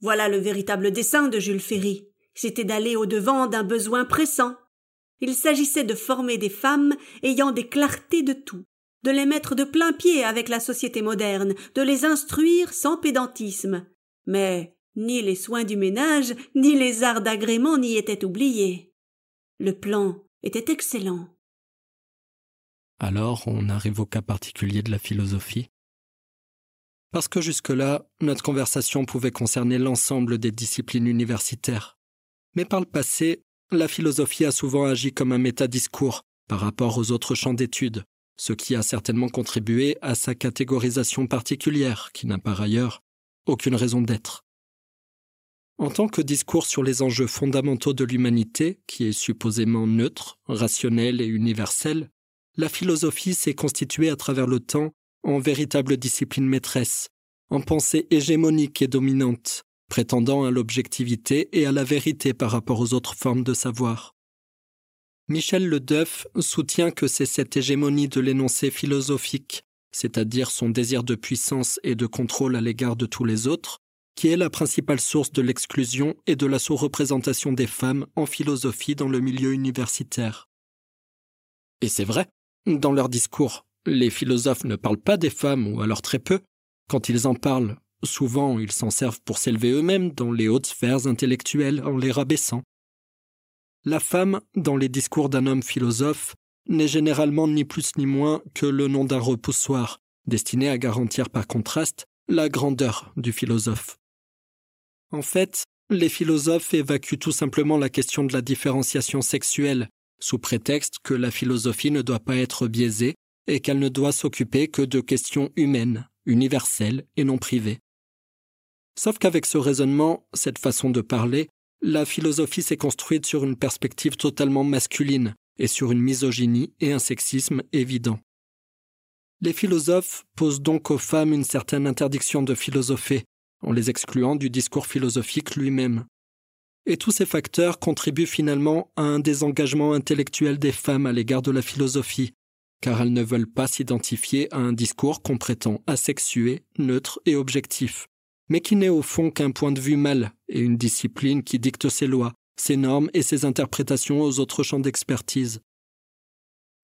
Voilà le véritable dessein de Jules Ferry. C'était d'aller au devant d'un besoin pressant. Il s'agissait de former des femmes ayant des clartés de tout, de les mettre de plein pied avec la société moderne, de les instruire sans pédantisme. Mais ni les soins du ménage, ni les arts d'agrément n'y étaient oubliés. Le plan était excellent. Alors on arrive au cas particulier de la philosophie? Parce que jusque-là, notre conversation pouvait concerner l'ensemble des disciplines universitaires. Mais par le passé, la philosophie a souvent agi comme un métadiscours par rapport aux autres champs d'études, ce qui a certainement contribué à sa catégorisation particulière, qui n'a par ailleurs aucune raison d'être. En tant que discours sur les enjeux fondamentaux de l'humanité, qui est supposément neutre, rationnel et universel, la philosophie s'est constituée à travers le temps en véritable discipline maîtresse, en pensée hégémonique et dominante, prétendant à l'objectivité et à la vérité par rapport aux autres formes de savoir. Michel Le Deuf soutient que c'est cette hégémonie de l'énoncé philosophique, c'est-à-dire son désir de puissance et de contrôle à l'égard de tous les autres, qui est la principale source de l'exclusion et de la sous-représentation des femmes en philosophie dans le milieu universitaire. Et c'est vrai, dans leur discours, les philosophes ne parlent pas des femmes, ou alors très peu. Quand ils en parlent, souvent ils s'en servent pour s'élever eux-mêmes dans les hautes sphères intellectuelles en les rabaissant. La femme, dans les discours d'un homme philosophe, n'est généralement ni plus ni moins que le nom d'un repoussoir, destiné à garantir par contraste la grandeur du philosophe. En fait, les philosophes évacuent tout simplement la question de la différenciation sexuelle, sous prétexte que la philosophie ne doit pas être biaisée et qu'elle ne doit s'occuper que de questions humaines, universelles et non privées. Sauf qu'avec ce raisonnement, cette façon de parler, la philosophie s'est construite sur une perspective totalement masculine et sur une misogynie et un sexisme évident. Les philosophes posent donc aux femmes une certaine interdiction de philosopher, en les excluant du discours philosophique lui-même. Et tous ces facteurs contribuent finalement à un désengagement intellectuel des femmes à l'égard de la philosophie, car elles ne veulent pas s'identifier à un discours qu'on prétend asexué, neutre et objectif, mais qui n'est au fond qu'un point de vue mâle et une discipline qui dicte ses lois, ses normes et ses interprétations aux autres champs d'expertise.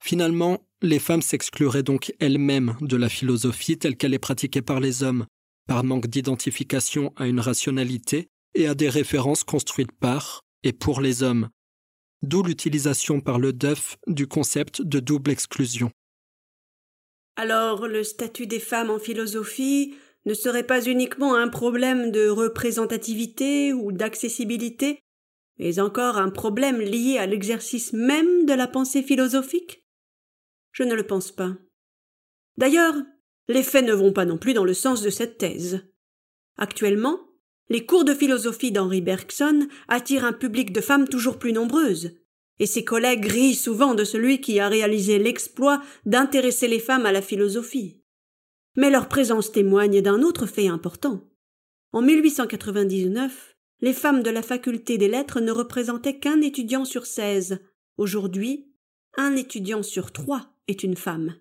Finalement, les femmes s'excluraient donc elles-mêmes de la philosophie telle qu'elle est pratiquée par les hommes, par manque d'identification à une rationalité et à des références construites par et pour les hommes, d'où l'utilisation par le DEF du concept de double exclusion. Alors le statut des femmes en philosophie ne serait pas uniquement un problème de représentativité ou d'accessibilité, mais encore un problème lié à l'exercice même de la pensée philosophique? Je ne le pense pas. D'ailleurs, les faits ne vont pas non plus dans le sens de cette thèse. Actuellement, les cours de philosophie d'Henri Bergson attirent un public de femmes toujours plus nombreuses, et ses collègues rient souvent de celui qui a réalisé l'exploit d'intéresser les femmes à la philosophie. Mais leur présence témoigne d'un autre fait important. En 1899, les femmes de la faculté des lettres ne représentaient qu'un étudiant sur seize. Aujourd'hui, un étudiant sur trois est une femme.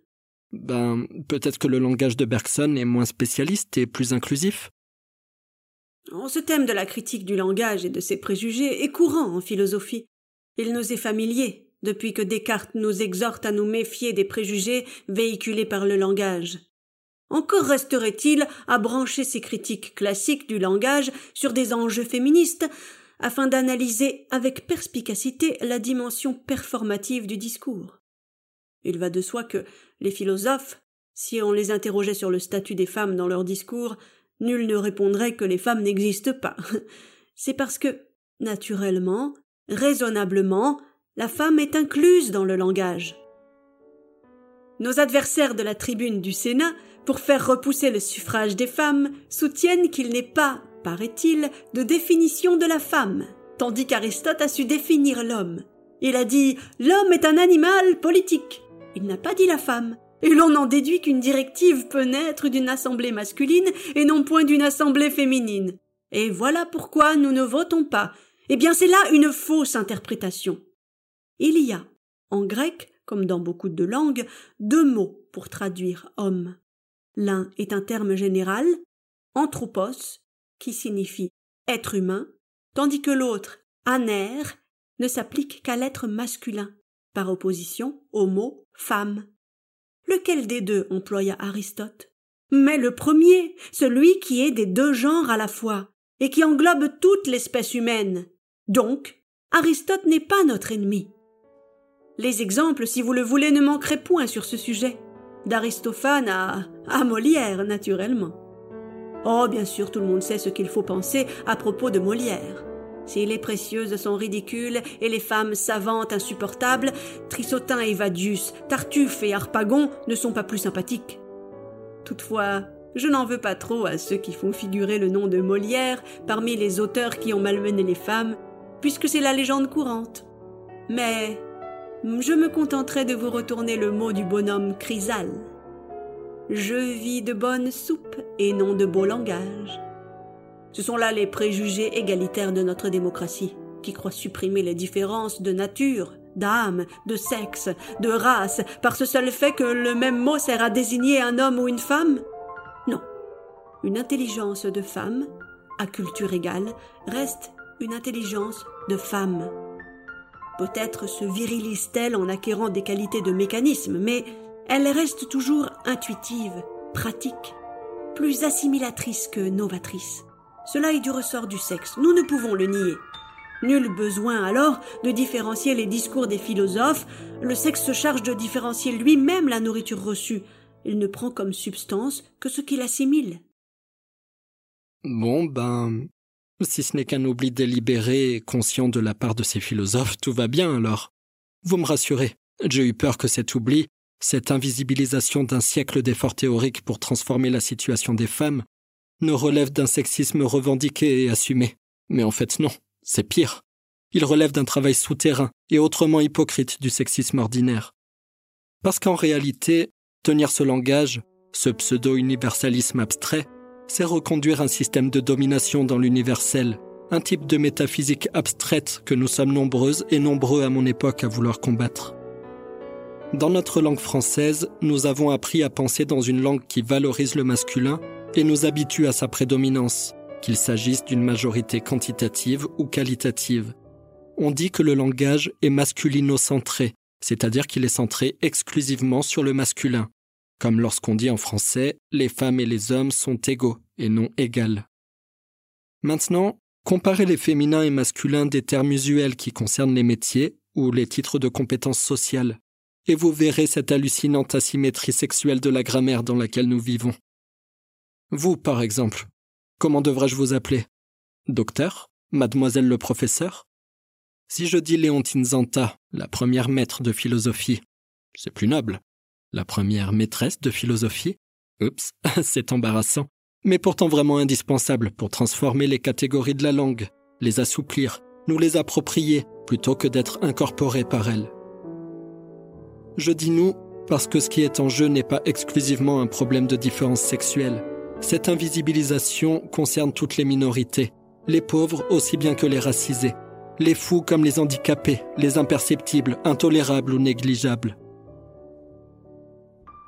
Ben, peut-être que le langage de Bergson est moins spécialiste et plus inclusif. Ce thème de la critique du langage et de ses préjugés est courant en philosophie. Il nous est familier depuis que Descartes nous exhorte à nous méfier des préjugés véhiculés par le langage. Encore resterait-il à brancher ces critiques classiques du langage sur des enjeux féministes afin d'analyser avec perspicacité la dimension performative du discours. Il va de soi que les philosophes, si on les interrogeait sur le statut des femmes dans leur discours, nul ne répondrait que les femmes n'existent pas. C'est parce que, naturellement, raisonnablement, la femme est incluse dans le langage. Nos adversaires de la tribune du Sénat, pour faire repousser le suffrage des femmes, soutiennent qu'il n'est pas, paraît-il, de définition de la femme, tandis qu'Aristote a su définir l'homme. Il a dit L'homme est un animal politique. Il n'a pas dit la femme. Et l'on en déduit qu'une directive peut naître d'une assemblée masculine et non point d'une assemblée féminine. Et voilà pourquoi nous ne votons pas. Eh bien, c'est là une fausse interprétation. Il y a, en grec, comme dans beaucoup de langues, deux mots pour traduire homme. L'un est un terme général, anthropos, qui signifie être humain, tandis que l'autre, aner, ne s'applique qu'à l'être masculin, par opposition au mot femme. Lequel des deux employa Aristote? Mais le premier, celui qui est des deux genres à la fois, et qui englobe toute l'espèce humaine. Donc, Aristote n'est pas notre ennemi. Les exemples, si vous le voulez, ne manqueraient point sur ce sujet. D'Aristophane à, Molière, naturellement. Oh, bien sûr, tout le monde sait ce qu'il faut penser à propos de Molière. Si les précieuses sont ridicules et les femmes savantes insupportables, Trissotin et Vadius, Tartuffe et Harpagon ne sont pas plus sympathiques. Toutefois, je n'en veux pas trop à ceux qui font figurer le nom de Molière parmi les auteurs qui ont malmené les femmes, puisque c'est la légende courante. Mais je me contenterai de vous retourner le mot du bonhomme Chrysale. Je vis de bonne soupe et non de beau langage. Ce sont là les préjugés égalitaires de notre démocratie, qui croient supprimer les différences de nature, d'âme, de sexe, de race, par ce seul fait que le même mot sert à désigner un homme ou une femme? Non. Une intelligence de femme, à culture égale, reste une intelligence de femme. Peut-être se virilise-t-elle en acquérant des qualités de mécanisme, mais elle reste toujours intuitive, pratique, plus assimilatrice que novatrice. Cela est du ressort du sexe, nous ne pouvons le nier. Nul besoin alors de différencier les discours des philosophes, le sexe se charge de différencier lui-même la nourriture reçue, il ne prend comme substance que ce qu'il assimile. Bon, ben, si ce n'est qu'un oubli délibéré et conscient de la part de ces philosophes, tout va bien alors. Vous me rassurez, j'ai eu peur que cet oubli, cette invisibilisation d'un siècle d'efforts théoriques pour transformer la situation des femmes, ne relève d'un sexisme revendiqué et assumé. Mais en fait non, c'est pire. Il relève d'un travail souterrain et autrement hypocrite du sexisme ordinaire. Parce qu'en réalité, tenir ce langage, ce pseudo-universalisme abstrait, c'est reconduire un système de domination dans l'universel, un type de métaphysique abstraite que nous sommes nombreuses et nombreux à mon époque à vouloir combattre. Dans notre langue française, nous avons appris à penser dans une langue qui valorise le masculin et nous habitue à sa prédominance, qu'il s'agisse d'une majorité quantitative ou qualitative. On dit que le langage est masculino-centré, c'est-à-dire qu'il est centré exclusivement sur le masculin, comme lorsqu'on dit en français les femmes et les hommes sont égaux et non égales. Maintenant, comparez les féminins et masculins des termes usuels qui concernent les métiers ou les titres de compétences sociales, et vous verrez cette hallucinante asymétrie sexuelle de la grammaire dans laquelle nous vivons. Vous, par exemple, comment devrais-je vous appeler? Docteur? Mademoiselle le professeur? Si je dis Léontine Zanta, la première maître de philosophie, c'est plus noble la première maîtresse de philosophie. Oups, c'est embarrassant, mais pourtant vraiment indispensable pour transformer les catégories de la langue, les assouplir, nous les approprier, plutôt que d'être incorporés par elle. Je dis nous parce que ce qui est en jeu n'est pas exclusivement un problème de différence sexuelle. Cette invisibilisation concerne toutes les minorités, les pauvres aussi bien que les racisés, les fous comme les handicapés, les imperceptibles, intolérables ou négligeables.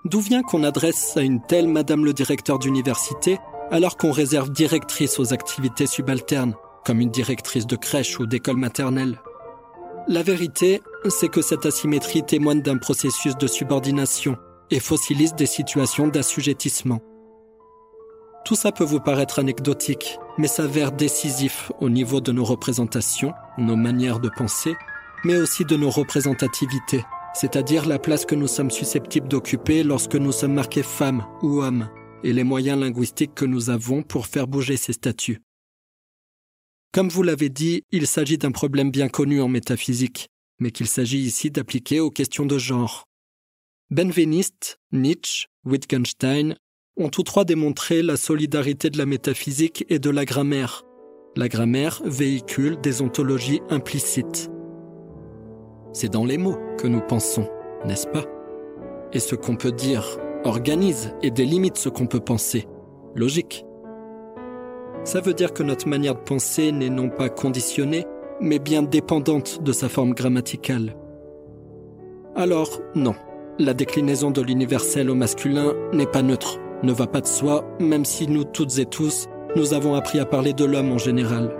D'où vient qu'on adresse à une telle Madame le directeur d'université alors qu'on réserve directrice aux activités subalternes, comme une directrice de crèche ou d'école maternelle? La vérité, c'est que cette asymétrie témoigne d'un processus de subordination et fossilise des situations d'assujettissement. Tout ça peut vous paraître anecdotique, mais s'avère décisif au niveau de nos représentations, nos manières de penser, mais aussi de nos représentativités c'est-à-dire la place que nous sommes susceptibles d'occuper lorsque nous sommes marqués femmes ou hommes, et les moyens linguistiques que nous avons pour faire bouger ces statuts. Comme vous l'avez dit, il s'agit d'un problème bien connu en métaphysique, mais qu'il s'agit ici d'appliquer aux questions de genre. Benveniste, Nietzsche, Wittgenstein ont tous trois démontré la solidarité de la métaphysique et de la grammaire. La grammaire véhicule des ontologies implicites. C'est dans les mots que nous pensons, n'est-ce pas? Et ce qu'on peut dire organise et délimite ce qu'on peut penser. Logique. Ça veut dire que notre manière de penser n'est non pas conditionnée, mais bien dépendante de sa forme grammaticale. Alors, non, la déclinaison de l'universel au masculin n'est pas neutre, ne va pas de soi, même si nous toutes et tous, nous avons appris à parler de l'homme en général.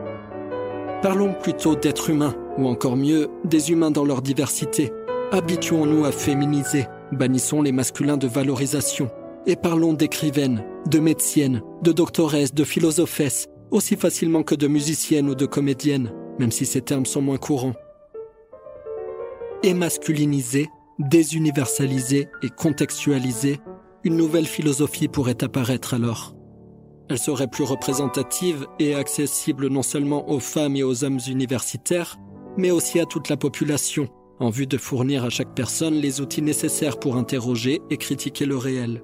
Parlons plutôt d'être humain, ou encore mieux, des humains dans leur diversité. Habituons-nous à féminiser, bannissons les masculins de valorisation, et parlons d'écrivaines, de médeciennes, de doctoresses, de philosophesses, aussi facilement que de musiciennes ou de comédiennes, même si ces termes sont moins courants. Émasculiniser, désuniversaliser et contextualiser, une nouvelle philosophie pourrait apparaître alors. Elle serait plus représentative et accessible non seulement aux femmes et aux hommes universitaires, mais aussi à toute la population, en vue de fournir à chaque personne les outils nécessaires pour interroger et critiquer le réel.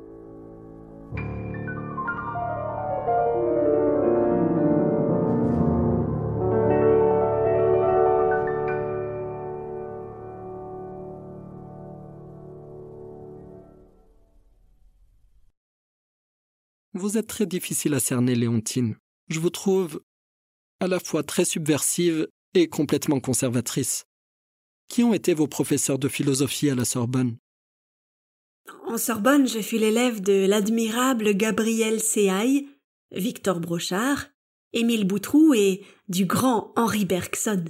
Vous êtes très difficile à cerner, Léontine. Je vous trouve à la fois très subversive et complètement conservatrice. Qui ont été vos professeurs de philosophie à la Sorbonne? En Sorbonne, je fus l'élève de l'admirable Gabriel Séaille, Victor Brochard, Émile Boutroux et du grand Henri Bergson.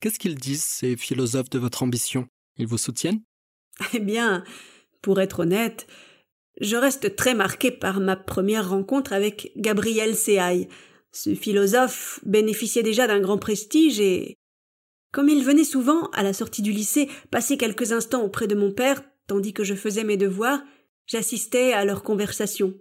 Qu'est-ce qu'ils disent, ces philosophes de votre ambition? Ils vous soutiennent? Eh bien, pour être honnête, je reste très marqué par ma première rencontre avec Gabriel Séaille. Ce philosophe bénéficiait déjà d'un grand prestige et comme il venait souvent, à la sortie du lycée, passer quelques instants auprès de mon père, tandis que je faisais mes devoirs, j'assistais à leur conversation.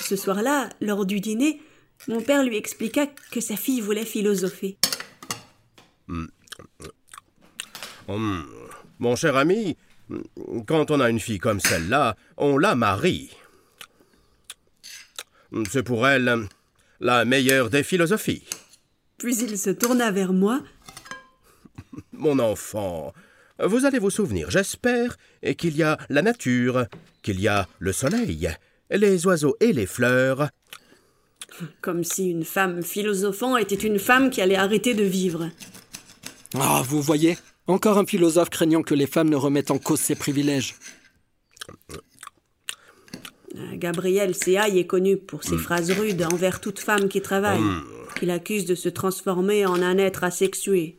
Ce soir-là, lors du dîner, mon père lui expliqua que sa fille voulait philosopher. Hmm. Mon cher ami, quand on a une fille comme celle-là, on la marie. C'est pour elle la meilleure des philosophies. Puis il se tourna vers moi. Mon enfant, vous allez vous souvenir, j'espère, qu'il y a la nature, qu'il y a le soleil, les oiseaux et les fleurs. Comme si une femme philosophant était une femme qui allait arrêter de vivre. Ah, vous voyez, encore un philosophe craignant que les femmes ne remettent en cause ses privilèges. Euh, Gabriel Séaille est connu pour ses phrases rudes envers toute femme qui travaille, qu'il accuse de se transformer en un être asexué.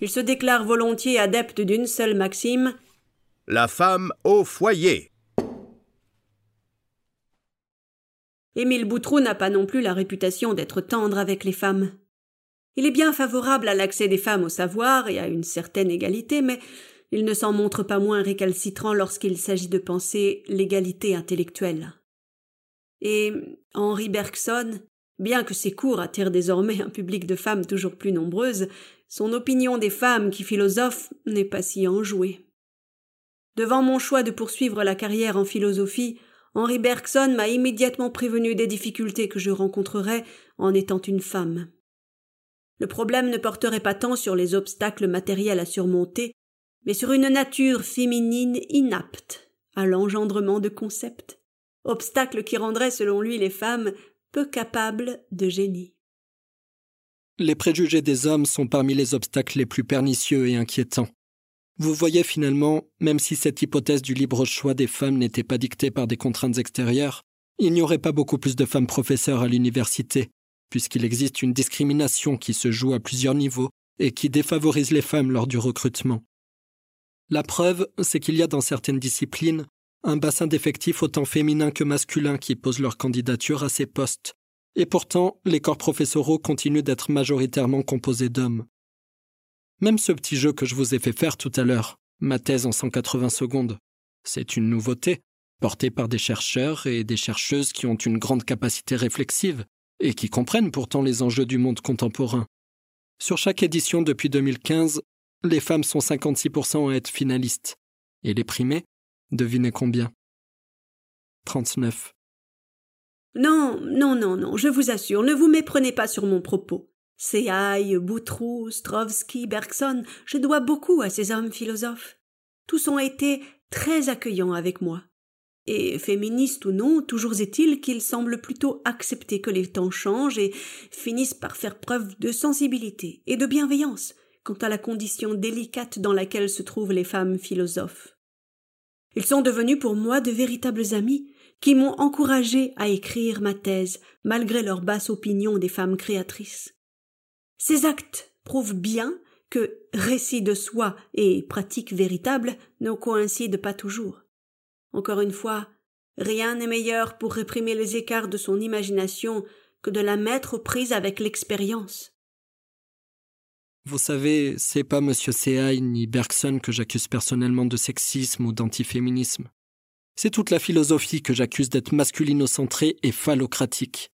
Il se déclare volontiers adepte d'une seule maxime La femme au foyer. Émile Boutroux n'a pas non plus la réputation d'être tendre avec les femmes. Il est bien favorable à l'accès des femmes au savoir et à une certaine égalité, mais il ne s'en montre pas moins récalcitrant lorsqu'il s'agit de penser l'égalité intellectuelle. Et Henri Bergson, bien que ses cours attirent désormais un public de femmes toujours plus nombreuses, son opinion des femmes qui philosophent n'est pas si enjouée. Devant mon choix de poursuivre la carrière en philosophie, Henri Bergson m'a immédiatement prévenu des difficultés que je rencontrerais en étant une femme. Le problème ne porterait pas tant sur les obstacles matériels à surmonter, mais sur une nature féminine inapte à l'engendrement de concepts, obstacle qui rendrait selon lui les femmes peu capables de génie. Les préjugés des hommes sont parmi les obstacles les plus pernicieux et inquiétants. Vous voyez finalement, même si cette hypothèse du libre choix des femmes n'était pas dictée par des contraintes extérieures, il n'y aurait pas beaucoup plus de femmes professeurs à l'université, puisqu'il existe une discrimination qui se joue à plusieurs niveaux et qui défavorise les femmes lors du recrutement. La preuve, c'est qu'il y a dans certaines disciplines un bassin d'effectifs autant féminin que masculin qui pose leur candidature à ces postes, et pourtant les corps professoraux continuent d'être majoritairement composés d'hommes. Même ce petit jeu que je vous ai fait faire tout à l'heure, ma thèse en 180 secondes, c'est une nouveauté, portée par des chercheurs et des chercheuses qui ont une grande capacité réflexive et qui comprennent pourtant les enjeux du monde contemporain. Sur chaque édition depuis 2015, les femmes sont 56% à être finalistes, et les primées, devinez combien? 39. Non, non, non, non, je vous assure, ne vous méprenez pas sur mon propos. Seaille, Boutroux, Strovski, Bergson, je dois beaucoup à ces hommes philosophes. Tous ont été très accueillants avec moi. Et féministes ou non, toujours est-il qu'ils semblent plutôt accepter que les temps changent et finissent par faire preuve de sensibilité et de bienveillance quant à la condition délicate dans laquelle se trouvent les femmes philosophes. Ils sont devenus pour moi de véritables amis qui m'ont encouragé à écrire ma thèse malgré leur basse opinion des femmes créatrices. Ces actes prouvent bien que récit de soi et pratique véritable ne coïncident pas toujours. Encore une fois, rien n'est meilleur pour réprimer les écarts de son imagination que de la mettre aux prises avec l'expérience. Vous savez, c'est pas M. Seaille ni Bergson que j'accuse personnellement de sexisme ou d'antiféminisme. C'est toute la philosophie que j'accuse d'être masculinocentrée et phallocratique.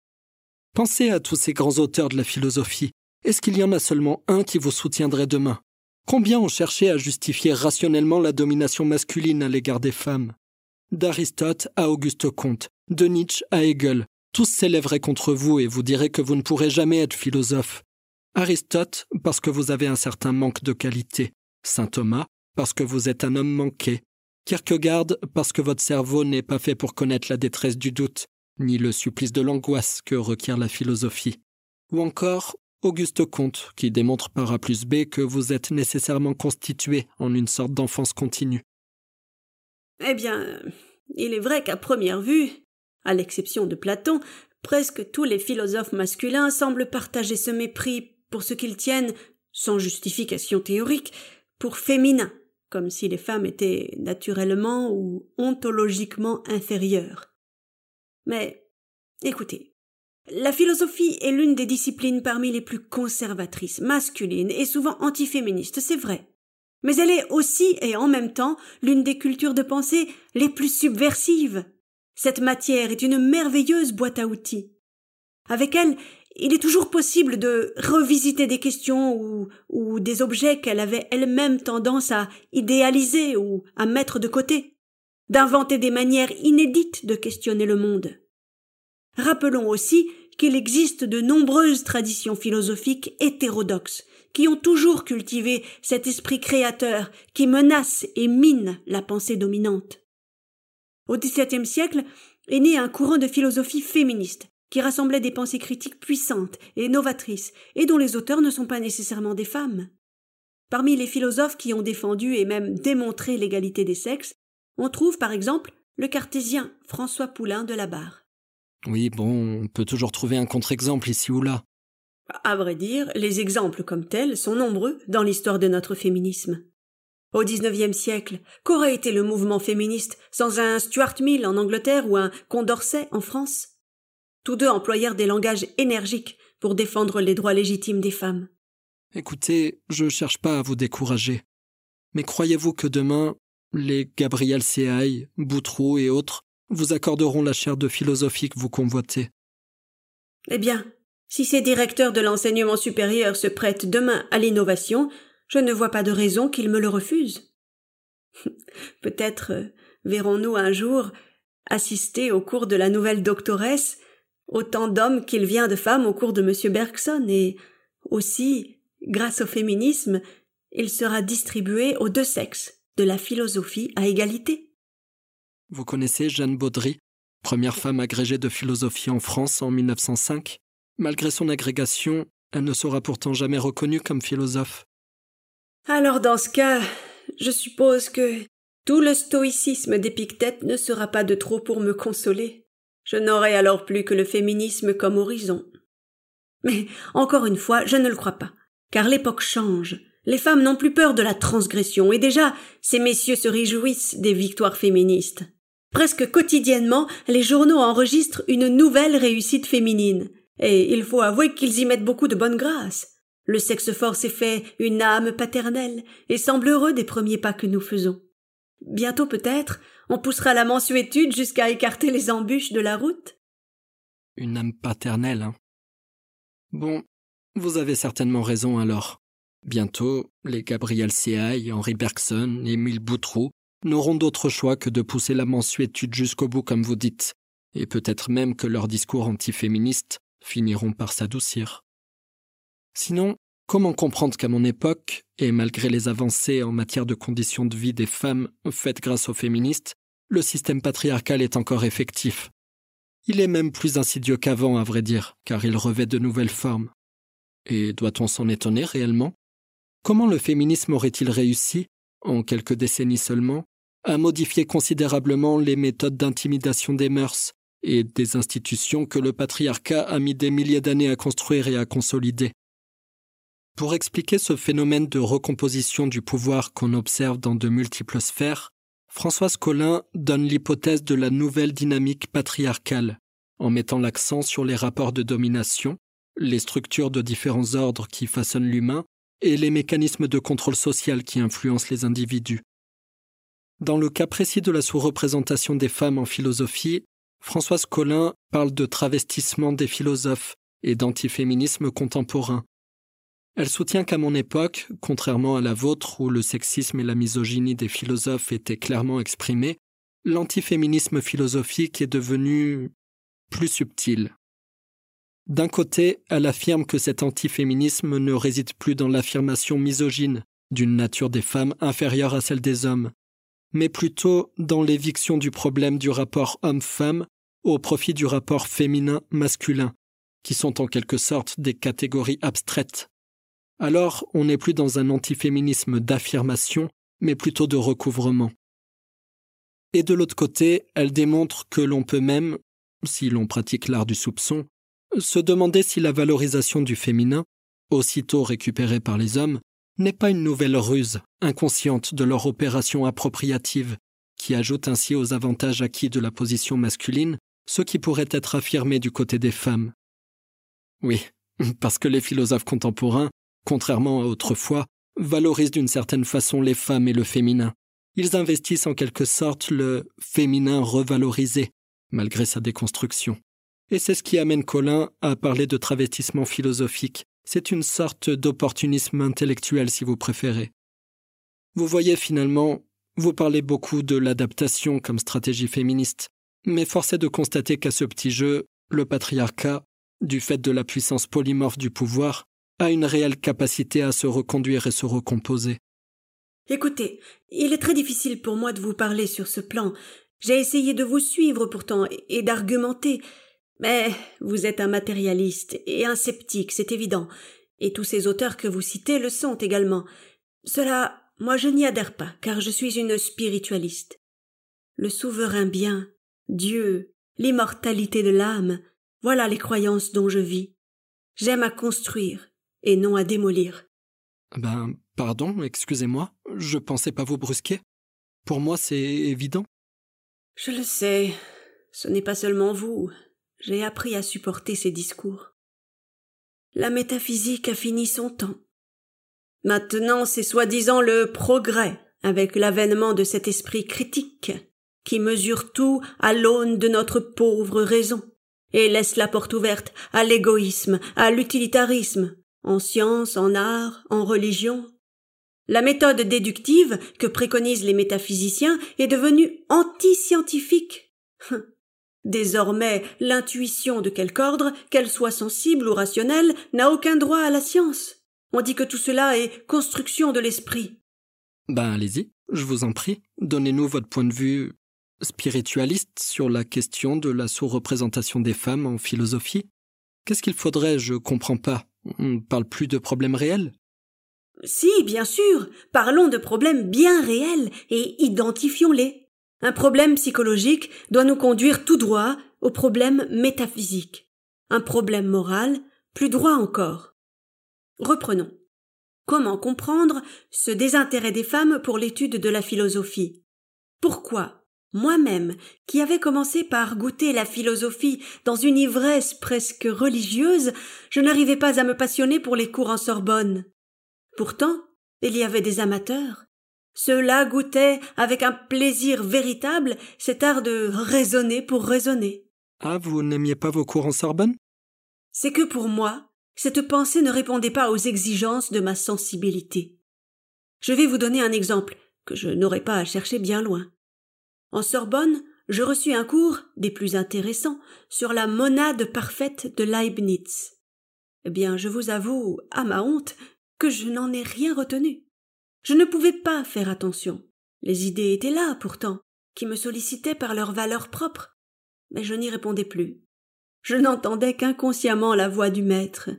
Pensez à tous ces grands auteurs de la philosophie, est-ce qu'il y en a seulement un qui vous soutiendrait demain? Combien ont cherché à justifier rationnellement la domination masculine à l'égard des femmes? D'Aristote à Auguste Comte, de Nietzsche à Hegel, tous s'élèveraient contre vous et vous diraient que vous ne pourrez jamais être philosophe. Aristote, parce que vous avez un certain manque de qualité. Saint Thomas, parce que vous êtes un homme manqué. Kierkegaard, parce que votre cerveau n'est pas fait pour connaître la détresse du doute, ni le supplice de l'angoisse que requiert la philosophie. Ou encore Auguste Comte, qui démontre par A plus B que vous êtes nécessairement constitué en une sorte d'enfance continue. Eh bien, il est vrai qu'à première vue, à l'exception de Platon, presque tous les philosophes masculins semblent partager ce mépris pour ce qu'ils tiennent, sans justification théorique, pour féminin, comme si les femmes étaient naturellement ou ontologiquement inférieures. Mais, écoutez, la philosophie est l'une des disciplines parmi les plus conservatrices, masculines et souvent antiféministes, c'est vrai. Mais elle est aussi et en même temps l'une des cultures de pensée les plus subversives. Cette matière est une merveilleuse boîte à outils. Avec elle, il est toujours possible de revisiter des questions ou, des objets qu'elle avait elle-même tendance à idéaliser ou à mettre de côté, d'inventer des manières inédites de questionner le monde. Rappelons aussi qu'il existe de nombreuses traditions philosophiques hétérodoxes qui ont toujours cultivé cet esprit créateur qui menace et mine la pensée dominante. Au XVIIe siècle est né un courant de philosophie féministe qui rassemblait des pensées critiques puissantes et novatrices et dont les auteurs ne sont pas nécessairement des femmes. Parmi les philosophes qui ont défendu et même démontré l'égalité des sexes, on trouve par exemple le cartésien François Poulain de la Barre. Oui, bon, on peut toujours trouver un contre-exemple ici ou là. À vrai dire, les exemples comme tels sont nombreux dans l'histoire de notre féminisme. Au XIXe siècle, qu'aurait été le mouvement féministe sans un Stuart Mill en Angleterre ou un Condorcet en France? Tous deux employèrent des langages énergiques pour défendre les droits légitimes des femmes. Écoutez, je cherche pas à vous décourager. Mais croyez-vous que demain, les Gabriel Seaille, Boutreau et autres vous accorderont la chaire de philosophie que vous convoitez? Eh bien, si ces directeurs de l'enseignement supérieur se prêtent demain à l'innovation, je ne vois pas de raison qu'ils me le refusent. Peut-être euh, verrons-nous un jour assister au cours de la nouvelle doctoresse autant d'hommes qu'il vient de femmes au cours de M. Bergson, et aussi, grâce au féminisme, il sera distribué aux deux sexes de la philosophie à égalité. Vous connaissez Jeanne Baudry, première femme agrégée de philosophie en France en 1905 Malgré son agrégation, elle ne sera pourtant jamais reconnue comme philosophe. Alors dans ce cas, je suppose que tout le stoïcisme d'Épictète ne sera pas de trop pour me consoler. Je n'aurai alors plus que le féminisme comme horizon. Mais encore une fois, je ne le crois pas, car l'époque change. Les femmes n'ont plus peur de la transgression, et déjà ces messieurs se réjouissent des victoires féministes. Presque quotidiennement, les journaux enregistrent une nouvelle réussite féminine. Et il faut avouer qu'ils y mettent beaucoup de bonne grâce. Le sexe fort s'est fait une âme paternelle et semble heureux des premiers pas que nous faisons. Bientôt peut-être, on poussera la mensuétude jusqu'à écarter les embûches de la route. Une âme paternelle, hein. Bon, vous avez certainement raison alors. Bientôt, les Gabriel Seaille, Henri Bergson, Émile Boutreau n'auront d'autre choix que de pousser la mensuétude jusqu'au bout comme vous dites, et peut-être même que leurs discours antiféministes finiront par s'adoucir. Sinon, comment comprendre qu'à mon époque, et malgré les avancées en matière de conditions de vie des femmes faites grâce aux féministes, le système patriarcal est encore effectif? Il est même plus insidieux qu'avant, à vrai dire, car il revêt de nouvelles formes. Et doit-on s'en étonner réellement? Comment le féminisme aurait-il réussi, en quelques décennies seulement, à modifier considérablement les méthodes d'intimidation des mœurs et des institutions que le patriarcat a mis des milliers d'années à construire et à consolider. Pour expliquer ce phénomène de recomposition du pouvoir qu'on observe dans de multiples sphères, Françoise Collin donne l'hypothèse de la nouvelle dynamique patriarcale, en mettant l'accent sur les rapports de domination, les structures de différents ordres qui façonnent l'humain et les mécanismes de contrôle social qui influencent les individus. Dans le cas précis de la sous-représentation des femmes en philosophie, Françoise Collin parle de travestissement des philosophes et d'antiféminisme contemporain. Elle soutient qu'à mon époque, contrairement à la vôtre où le sexisme et la misogynie des philosophes étaient clairement exprimés, l'antiféminisme philosophique est devenu plus subtil. D'un côté, elle affirme que cet antiféminisme ne réside plus dans l'affirmation misogyne d'une nature des femmes inférieure à celle des hommes, mais plutôt dans l'éviction du problème du rapport homme-femme au profit du rapport féminin-masculin, qui sont en quelque sorte des catégories abstraites. Alors on n'est plus dans un antiféminisme d'affirmation, mais plutôt de recouvrement. Et de l'autre côté, elle démontre que l'on peut même, si l'on pratique l'art du soupçon, se demander si la valorisation du féminin, aussitôt récupérée par les hommes, n'est pas une nouvelle ruse, inconsciente de leur opération appropriative, qui ajoute ainsi aux avantages acquis de la position masculine ce qui pourrait être affirmé du côté des femmes. Oui, parce que les philosophes contemporains, contrairement à autrefois, valorisent d'une certaine façon les femmes et le féminin. Ils investissent en quelque sorte le féminin revalorisé, malgré sa déconstruction. Et c'est ce qui amène Colin à parler de travestissement philosophique. C'est une sorte d'opportunisme intellectuel, si vous préférez. Vous voyez finalement, vous parlez beaucoup de l'adaptation comme stratégie féministe, mais force est de constater qu'à ce petit jeu, le patriarcat, du fait de la puissance polymorphe du pouvoir, a une réelle capacité à se reconduire et se recomposer. Écoutez, il est très difficile pour moi de vous parler sur ce plan. J'ai essayé de vous suivre pourtant et d'argumenter, mais vous êtes un matérialiste et un sceptique, c'est évident, et tous ces auteurs que vous citez le sont également. Cela, moi je n'y adhère pas, car je suis une spiritualiste. Le souverain bien, Dieu, l'immortalité de l'âme, voilà les croyances dont je vis. J'aime à construire et non à démolir. Ben, pardon, excusez-moi, je pensais pas vous brusquer. Pour moi, c'est évident. Je le sais. Ce n'est pas seulement vous. J'ai appris à supporter ces discours. La métaphysique a fini son temps. Maintenant, c'est soi-disant le progrès, avec l'avènement de cet esprit critique, qui mesure tout à l'aune de notre pauvre raison, et laisse la porte ouverte à l'égoïsme, à l'utilitarisme, en science, en art, en religion. La méthode déductive que préconisent les métaphysiciens est devenue anti-scientifique. Désormais, l'intuition de quelque ordre, qu'elle soit sensible ou rationnelle, n'a aucun droit à la science. On dit que tout cela est construction de l'esprit. Ben allez-y, je vous en prie, donnez-nous votre point de vue spiritualiste sur la question de la sous-représentation des femmes en philosophie. Qu'est-ce qu'il faudrait, je comprends pas. On ne parle plus de problèmes réels Si, bien sûr. Parlons de problèmes bien réels et identifions-les. Un problème psychologique doit nous conduire tout droit au problème métaphysique. Un problème moral, plus droit encore. Reprenons. Comment comprendre ce désintérêt des femmes pour l'étude de la philosophie? Pourquoi? Moi-même, qui avais commencé par goûter la philosophie dans une ivresse presque religieuse, je n'arrivais pas à me passionner pour les cours en Sorbonne. Pourtant, il y avait des amateurs, ceux-là goûtaient avec un plaisir véritable cet art de raisonner pour raisonner. Ah, vous n'aimiez pas vos cours en Sorbonne? C'est que pour moi, cette pensée ne répondait pas aux exigences de ma sensibilité. Je vais vous donner un exemple que je n'aurai pas à chercher bien loin. En Sorbonne, je reçus un cours, des plus intéressants, sur la monade parfaite de Leibniz. Eh bien, je vous avoue, à ma honte, que je n'en ai rien retenu. Je ne pouvais pas faire attention. Les idées étaient là, pourtant, qui me sollicitaient par leur valeur propre. Mais je n'y répondais plus. Je n'entendais qu'inconsciemment la voix du maître.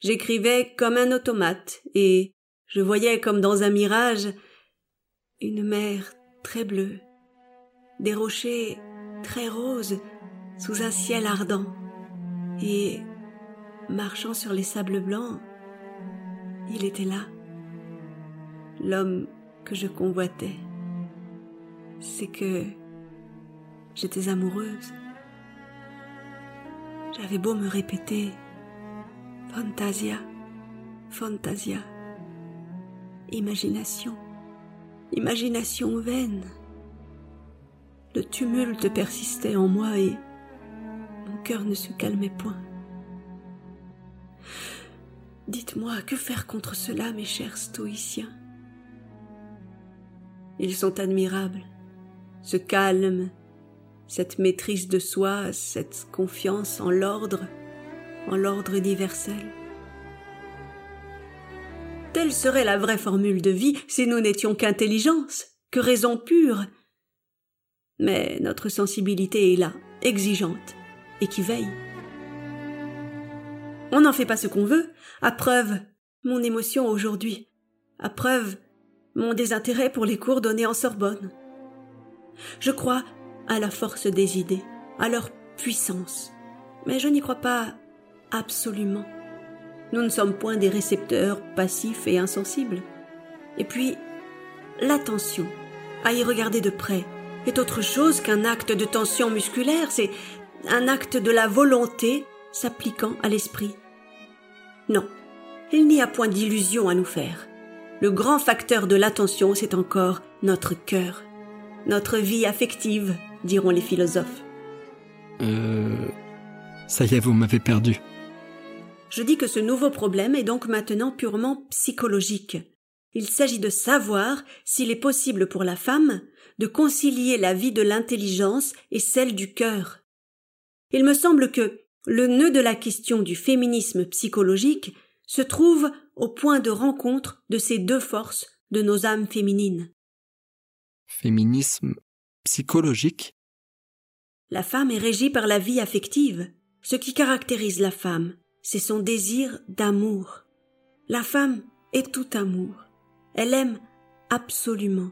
J'écrivais comme un automate, et je voyais comme dans un mirage une mer très bleue, des rochers très roses sous un ciel ardent, et, marchant sur les sables blancs, il était là l'homme que je convoitais, c'est que j'étais amoureuse. J'avais beau me répéter Fantasia, Fantasia, imagination, imagination vaine. Le tumulte persistait en moi et mon cœur ne se calmait point. Dites-moi, que faire contre cela, mes chers stoïciens? Ils sont admirables. Ce calme, cette maîtrise de soi, cette confiance en l'ordre, en l'ordre universel. Telle serait la vraie formule de vie si nous n'étions qu'intelligence, que raison pure. Mais notre sensibilité est là, exigeante, et qui veille. On n'en fait pas ce qu'on veut. À preuve, mon émotion aujourd'hui. À preuve, mon désintérêt pour les cours donnés en Sorbonne. Je crois à la force des idées, à leur puissance, mais je n'y crois pas absolument. Nous ne sommes point des récepteurs passifs et insensibles. Et puis, l'attention, à y regarder de près, est autre chose qu'un acte de tension musculaire, c'est un acte de la volonté s'appliquant à l'esprit. Non, il n'y a point d'illusion à nous faire. Le grand facteur de l'attention, c'est encore notre cœur, notre vie affective, diront les philosophes. Euh. Ça y est, vous m'avez perdu. Je dis que ce nouveau problème est donc maintenant purement psychologique. Il s'agit de savoir s'il est possible pour la femme de concilier la vie de l'intelligence et celle du cœur. Il me semble que le nœud de la question du féminisme psychologique se trouve au point de rencontre de ces deux forces de nos âmes féminines. Féminisme psychologique? La femme est régie par la vie affective. Ce qui caractérise la femme, c'est son désir d'amour. La femme est tout amour. Elle aime absolument.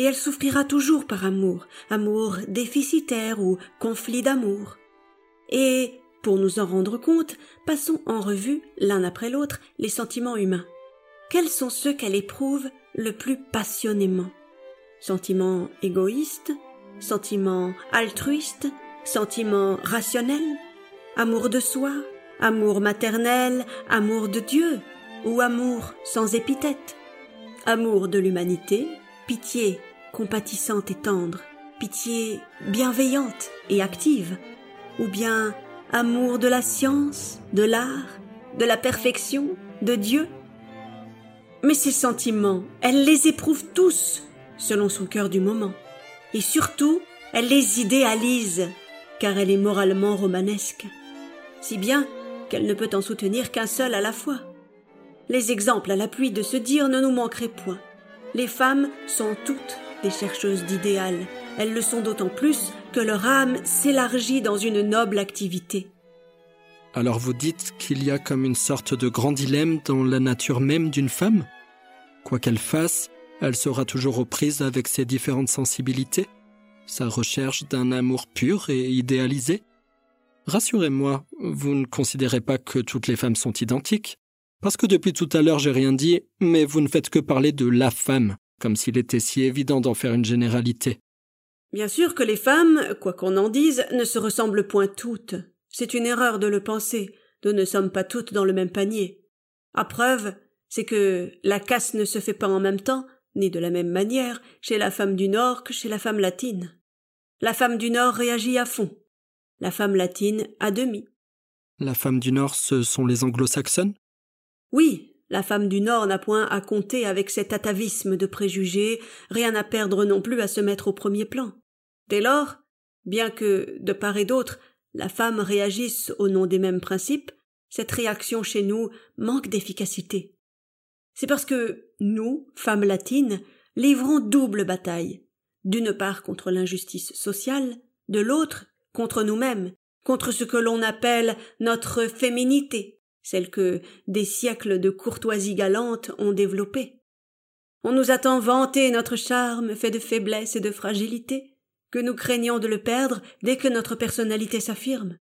Et elle souffrira toujours par amour, amour déficitaire ou conflit d'amour. Et, pour nous en rendre compte, passons en revue, l'un après l'autre, les sentiments humains. Quels sont ceux qu'elle éprouve le plus passionnément? Sentiments égoïstes Sentiments altruistes Sentiments rationnels? Amour de soi Amour maternel Amour de Dieu Ou amour sans épithète? Amour de l'humanité, pitié compatissante et tendre, pitié bienveillante et active, ou bien amour de la science, de l'art, de la perfection, de Dieu. Mais ces sentiments, elle les éprouve tous, selon son cœur du moment, et surtout, elle les idéalise, car elle est moralement romanesque, si bien qu'elle ne peut en soutenir qu'un seul à la fois. Les exemples à l'appui de ce dire ne nous manqueraient point. Les femmes sont toutes des chercheuses d'idéal. Elles le sont d'autant plus que leur âme s'élargit dans une noble activité. Alors vous dites qu'il y a comme une sorte de grand dilemme dans la nature même d'une femme? Quoi qu'elle fasse, elle sera toujours aux prises avec ses différentes sensibilités, sa recherche d'un amour pur et idéalisé? Rassurez-moi, vous ne considérez pas que toutes les femmes sont identiques parce que depuis tout à l'heure j'ai rien dit, mais vous ne faites que parler de la femme, comme s'il était si évident d'en faire une généralité. Bien sûr que les femmes, quoi qu'on en dise, ne se ressemblent point toutes. C'est une erreur de le penser. Nous ne sommes pas toutes dans le même panier. À preuve, c'est que la casse ne se fait pas en même temps, ni de la même manière, chez la femme du Nord que chez la femme latine. La femme du Nord réagit à fond. La femme latine à demi. La femme du Nord, ce sont les anglo-saxonnes? Oui, la femme du Nord n'a point à compter avec cet atavisme de préjugés, rien à perdre non plus à se mettre au premier plan. Dès lors, bien que, de part et d'autre, la femme réagisse au nom des mêmes principes, cette réaction chez nous manque d'efficacité. C'est parce que nous, femmes latines, livrons double bataille, d'une part contre l'injustice sociale, de l'autre contre nous-mêmes, contre ce que l'on appelle notre féminité, celle que des siècles de courtoisie galante ont développée. On nous a tant vanté notre charme fait de faiblesse et de fragilité, que nous craignons de le perdre dès que notre personnalité s'affirme.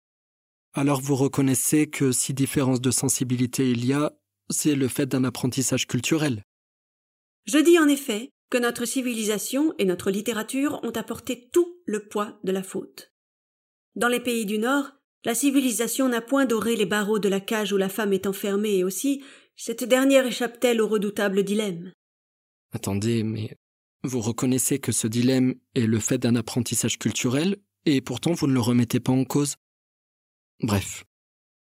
Alors vous reconnaissez que si différence de sensibilité il y a, c'est le fait d'un apprentissage culturel. Je dis en effet que notre civilisation et notre littérature ont apporté tout le poids de la faute. Dans les pays du Nord, la civilisation n'a point doré les barreaux de la cage où la femme est enfermée et aussi cette dernière échappe-t-elle au redoutable dilemme. Attendez, mais vous reconnaissez que ce dilemme est le fait d'un apprentissage culturel, et pourtant vous ne le remettez pas en cause? Bref.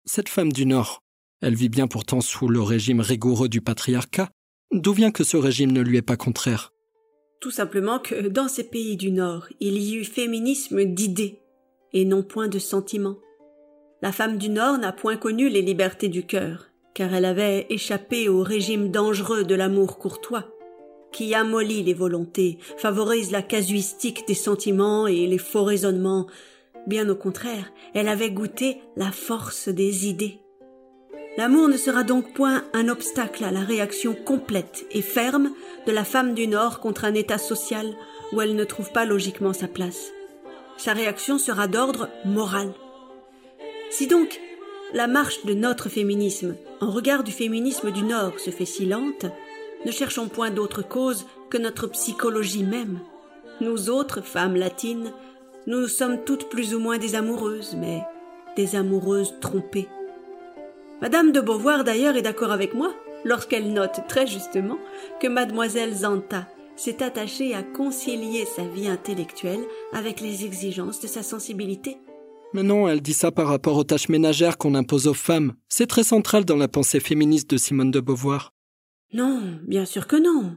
Cette femme du Nord, elle vit bien pourtant sous le régime rigoureux du patriarcat. D'où vient que ce régime ne lui est pas contraire? Tout simplement que dans ces pays du Nord, il y eut féminisme d'idées, et non point de sentiments. La femme du Nord n'a point connu les libertés du cœur, car elle avait échappé au régime dangereux de l'amour courtois, qui amollit les volontés, favorise la casuistique des sentiments et les faux raisonnements. Bien au contraire, elle avait goûté la force des idées. L'amour ne sera donc point un obstacle à la réaction complète et ferme de la femme du Nord contre un état social où elle ne trouve pas logiquement sa place. Sa réaction sera d'ordre moral. Si donc la marche de notre féminisme en regard du féminisme du Nord se fait si lente, ne cherchons point d'autre cause que notre psychologie même. Nous autres femmes latines, nous sommes toutes plus ou moins des amoureuses, mais des amoureuses trompées. Madame de Beauvoir d'ailleurs est d'accord avec moi lorsqu'elle note très justement que mademoiselle Zanta s'est attachée à concilier sa vie intellectuelle avec les exigences de sa sensibilité. Mais non, elle dit ça par rapport aux tâches ménagères qu'on impose aux femmes. C'est très central dans la pensée féministe de Simone de Beauvoir. Non, bien sûr que non.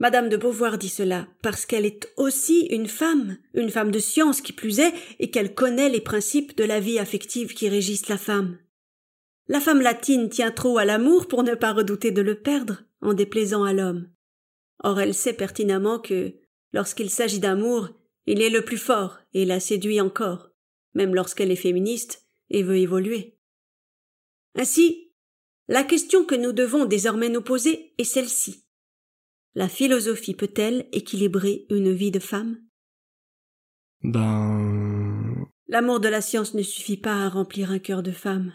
Madame de Beauvoir dit cela parce qu'elle est aussi une femme, une femme de science qui plus est, et qu'elle connaît les principes de la vie affective qui régissent la femme. La femme latine tient trop à l'amour pour ne pas redouter de le perdre en déplaisant à l'homme. Or elle sait pertinemment que, lorsqu'il s'agit d'amour, il est le plus fort et la séduit encore, même lorsqu'elle est féministe et veut évoluer. Ainsi, la question que nous devons désormais nous poser est celle-ci. La philosophie peut-elle équilibrer une vie de femme? Ben. L'amour de la science ne suffit pas à remplir un cœur de femme.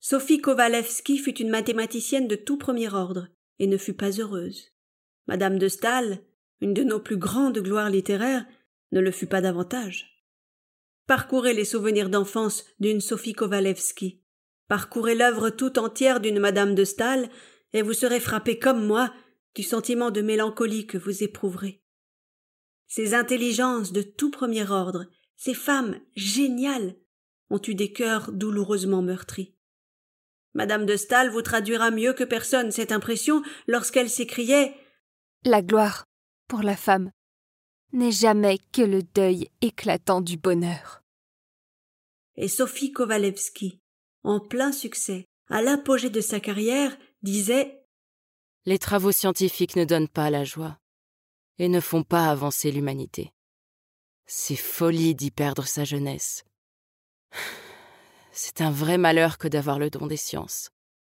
Sophie Kovalevski fut une mathématicienne de tout premier ordre, et ne fut pas heureuse. Madame de Stahl, une de nos plus grandes gloires littéraires, ne le fut pas davantage. Parcourez les souvenirs d'enfance d'une Sophie Kovalevski. Parcourez l'œuvre tout entière d'une Madame de Stahl, et vous serez frappé comme moi du sentiment de mélancolie que vous éprouverez. Ces intelligences de tout premier ordre, ces femmes géniales, ont eu des cœurs douloureusement meurtris. Madame de Stahl vous traduira mieux que personne cette impression lorsqu'elle s'écriait La gloire, pour la femme, n'est jamais que le deuil éclatant du bonheur. Et Sophie Kovalevski, en plein succès, à l'apogée de sa carrière, disait Les travaux scientifiques ne donnent pas la joie et ne font pas avancer l'humanité. C'est folie d'y perdre sa jeunesse. C'est un vrai malheur que d'avoir le don des sciences,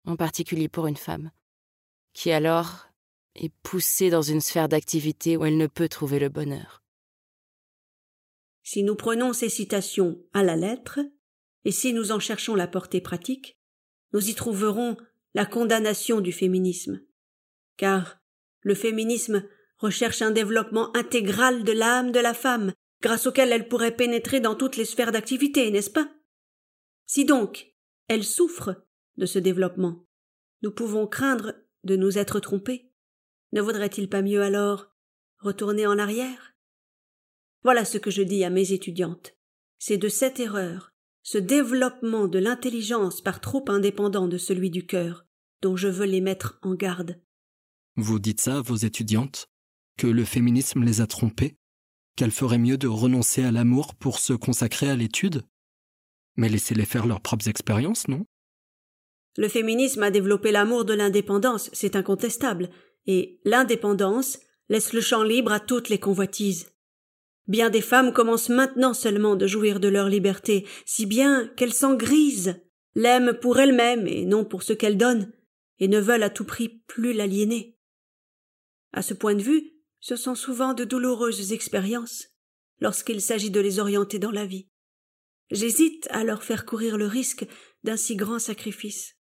en particulier pour une femme, qui alors est poussée dans une sphère d'activité où elle ne peut trouver le bonheur. Si nous prenons ces citations à la lettre, et si nous en cherchons la portée pratique, nous y trouverons la condamnation du féminisme. Car le féminisme recherche un développement intégral de l'âme de la femme, grâce auquel elle pourrait pénétrer dans toutes les sphères d'activité, n'est-ce pas? Si donc elle souffre de ce développement, nous pouvons craindre de nous être trompés. Ne vaudrait-il pas mieux alors retourner en arrière? Voilà ce que je dis à mes étudiantes. C'est de cette erreur, ce développement de l'intelligence par trop indépendant de celui du cœur, dont je veux les mettre en garde. Vous dites ça à vos étudiantes? Que le féminisme les a trompées? Qu'elles feraient mieux de renoncer à l'amour pour se consacrer à l'étude? Mais laissez-les faire leurs propres expériences, non? Le féminisme a développé l'amour de l'indépendance, c'est incontestable, et l'indépendance laisse le champ libre à toutes les convoitises. Bien des femmes commencent maintenant seulement de jouir de leur liberté, si bien qu'elles s'en grisent, l'aiment pour elles-mêmes et non pour ce qu'elles donnent, et ne veulent à tout prix plus l'aliéner. À ce point de vue, ce sont souvent de douloureuses expériences lorsqu'il s'agit de les orienter dans la vie. J'hésite à leur faire courir le risque d'un si grand sacrifice.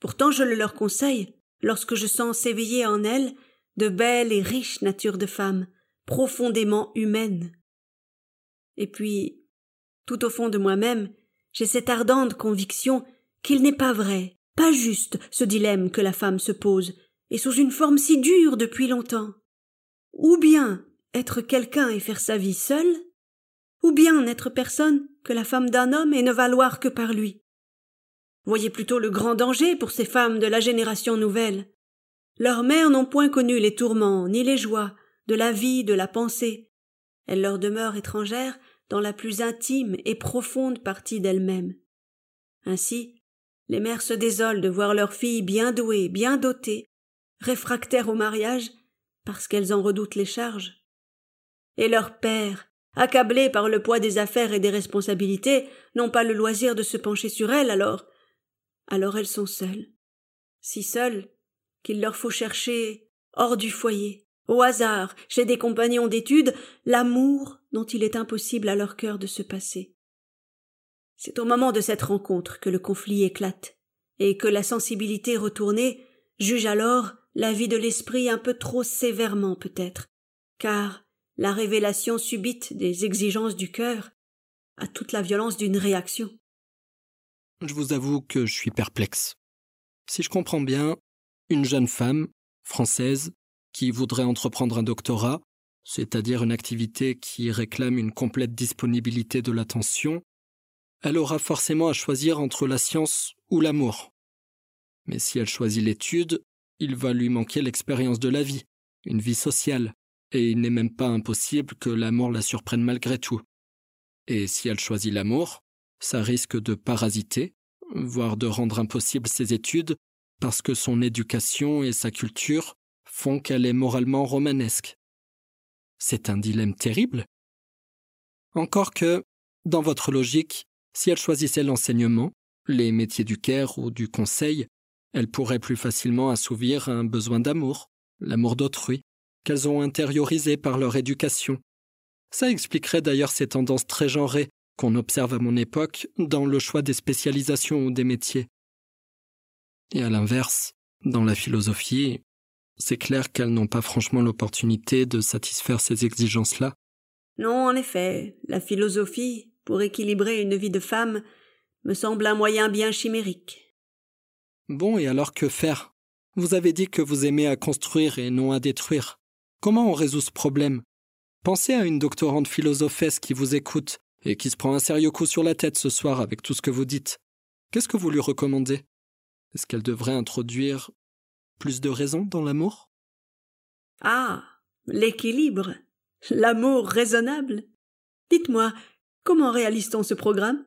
Pourtant je le leur conseille lorsque je sens s'éveiller en elles de belles et riches natures de femmes, profondément humaines. Et puis, tout au fond de moi-même, j'ai cette ardente conviction qu'il n'est pas vrai, pas juste ce dilemme que la femme se pose, et sous une forme si dure depuis longtemps. Ou bien être quelqu'un et faire sa vie seule, ou bien n'être personne que la femme d'un homme et ne valoir que par lui. Voyez plutôt le grand danger pour ces femmes de la génération nouvelle. Leurs mères n'ont point connu les tourments ni les joies de la vie, de la pensée. Elles leur demeurent étrangères dans la plus intime et profonde partie d'elles-mêmes. Ainsi, les mères se désolent de voir leurs filles bien douées, bien dotées, réfractaires au mariage, parce qu'elles en redoutent les charges. Et leurs pères, accablés par le poids des affaires et des responsabilités, n'ont pas le loisir de se pencher sur elles, alors alors elles sont seules. Si seules qu'il leur faut chercher hors du foyer, au hasard, chez des compagnons d'études, l'amour dont il est impossible à leur cœur de se passer. C'est au moment de cette rencontre que le conflit éclate, et que la sensibilité retournée juge alors la vie de l'esprit un peu trop sévèrement peut-être, car la révélation subite des exigences du cœur a toute la violence d'une réaction. Je vous avoue que je suis perplexe. Si je comprends bien, une jeune femme, française, qui voudrait entreprendre un doctorat, c'est-à-dire une activité qui réclame une complète disponibilité de l'attention, elle aura forcément à choisir entre la science ou l'amour. Mais si elle choisit l'étude, il va lui manquer l'expérience de la vie, une vie sociale, et il n'est même pas impossible que l'amour la surprenne malgré tout. Et si elle choisit l'amour, ça risque de parasiter, voire de rendre impossible ses études, parce que son éducation et sa culture font qu'elle est moralement romanesque. C'est un dilemme terrible. Encore que, dans votre logique, si elle choisissait l'enseignement, les métiers du caire ou du conseil, elle pourrait plus facilement assouvir un besoin d'amour, l'amour d'autrui, qu'elles ont intériorisé par leur éducation. Ça expliquerait d'ailleurs ces tendances très genrées qu'on observe à mon époque dans le choix des spécialisations ou des métiers. Et à l'inverse, dans la philosophie, c'est clair qu'elles n'ont pas franchement l'opportunité de satisfaire ces exigences-là. Non, en effet, la philosophie, pour équilibrer une vie de femme, me semble un moyen bien chimérique. Bon, et alors que faire? Vous avez dit que vous aimez à construire et non à détruire. Comment on résout ce problème? Pensez à une doctorante philosophesse qui vous écoute et qui se prend un sérieux coup sur la tête ce soir avec tout ce que vous dites. Qu'est-ce que vous lui recommandez? Est-ce qu'elle devrait introduire plus de raison dans l'amour? Ah, l'équilibre, l'amour raisonnable. Dites-moi, comment réalise-t-on ce programme?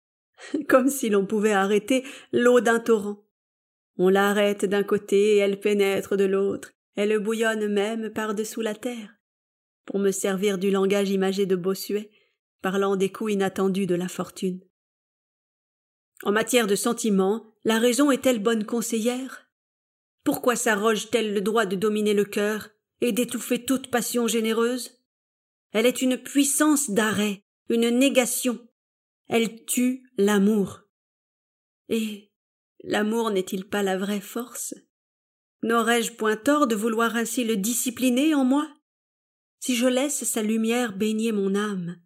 Comme si l'on pouvait arrêter l'eau d'un torrent. On l'arrête d'un côté et elle pénètre de l'autre, elle bouillonne même par-dessous la terre. Pour me servir du langage imagé de Bossuet, parlant des coups inattendus de la fortune. En matière de sentiments, la raison est-elle bonne conseillère? Pourquoi s'arroge-t-elle le droit de dominer le cœur et d'étouffer toute passion généreuse? Elle est une puissance d'arrêt, une négation. Elle tue l'amour. Et l'amour n'est-il pas la vraie force? N'aurais-je point tort de vouloir ainsi le discipliner en moi? Si je laisse sa lumière baigner mon âme,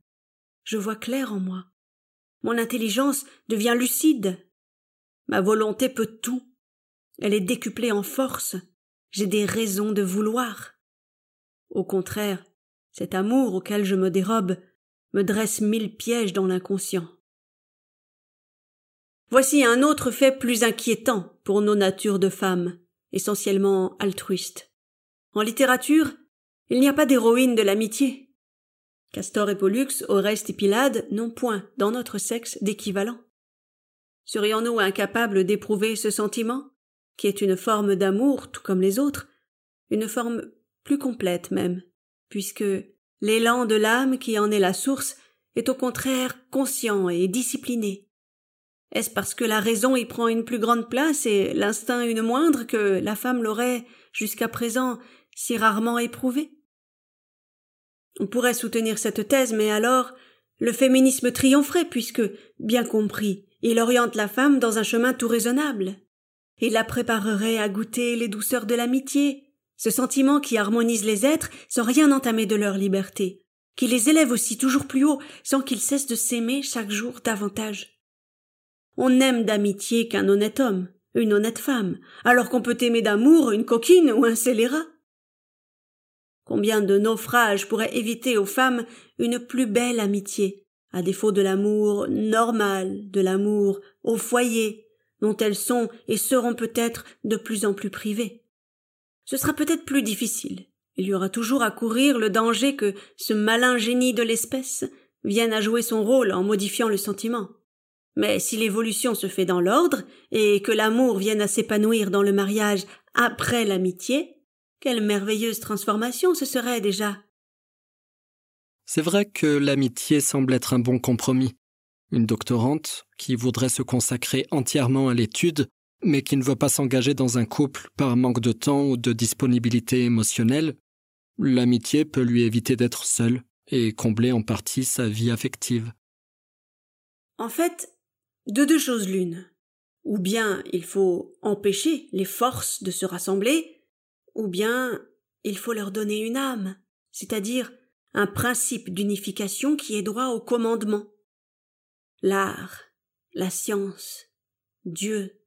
je vois clair en moi. Mon intelligence devient lucide. Ma volonté peut tout. Elle est décuplée en force. J'ai des raisons de vouloir. Au contraire, cet amour auquel je me dérobe me dresse mille pièges dans l'inconscient. Voici un autre fait plus inquiétant pour nos natures de femmes, essentiellement altruistes. En littérature, il n'y a pas d'héroïne de l'amitié. Castor et Pollux, Oreste et Pylade n'ont point, dans notre sexe, d'équivalent. Serions-nous incapables d'éprouver ce sentiment, qui est une forme d'amour tout comme les autres, une forme plus complète même, puisque l'élan de l'âme qui en est la source est au contraire conscient et discipliné. Est-ce parce que la raison y prend une plus grande place et l'instinct une moindre que la femme l'aurait, jusqu'à présent, si rarement éprouvé? On pourrait soutenir cette thèse, mais alors le féminisme triompherait puisque, bien compris, il oriente la femme dans un chemin tout raisonnable. Il la préparerait à goûter les douceurs de l'amitié, ce sentiment qui harmonise les êtres sans rien entamer de leur liberté, qui les élève aussi toujours plus haut sans qu'ils cessent de s'aimer chaque jour davantage. On n'aime d'amitié qu'un honnête homme, une honnête femme, alors qu'on peut aimer d'amour une coquine ou un scélérat. Combien de naufrages pourraient éviter aux femmes une plus belle amitié, à défaut de l'amour normal, de l'amour au foyer, dont elles sont et seront peut-être de plus en plus privées. Ce sera peut-être plus difficile. Il y aura toujours à courir le danger que ce malin génie de l'espèce vienne à jouer son rôle en modifiant le sentiment. Mais si l'évolution se fait dans l'ordre, et que l'amour vienne à s'épanouir dans le mariage après l'amitié, quelle merveilleuse transformation ce serait déjà. C'est vrai que l'amitié semble être un bon compromis. Une doctorante qui voudrait se consacrer entièrement à l'étude, mais qui ne veut pas s'engager dans un couple par manque de temps ou de disponibilité émotionnelle, l'amitié peut lui éviter d'être seule et combler en partie sa vie affective. En fait, de deux choses l'une. Ou bien il faut empêcher les forces de se rassembler, ou bien il faut leur donner une âme, c'est-à-dire un principe d'unification qui est droit au commandement. L'art, la science, Dieu.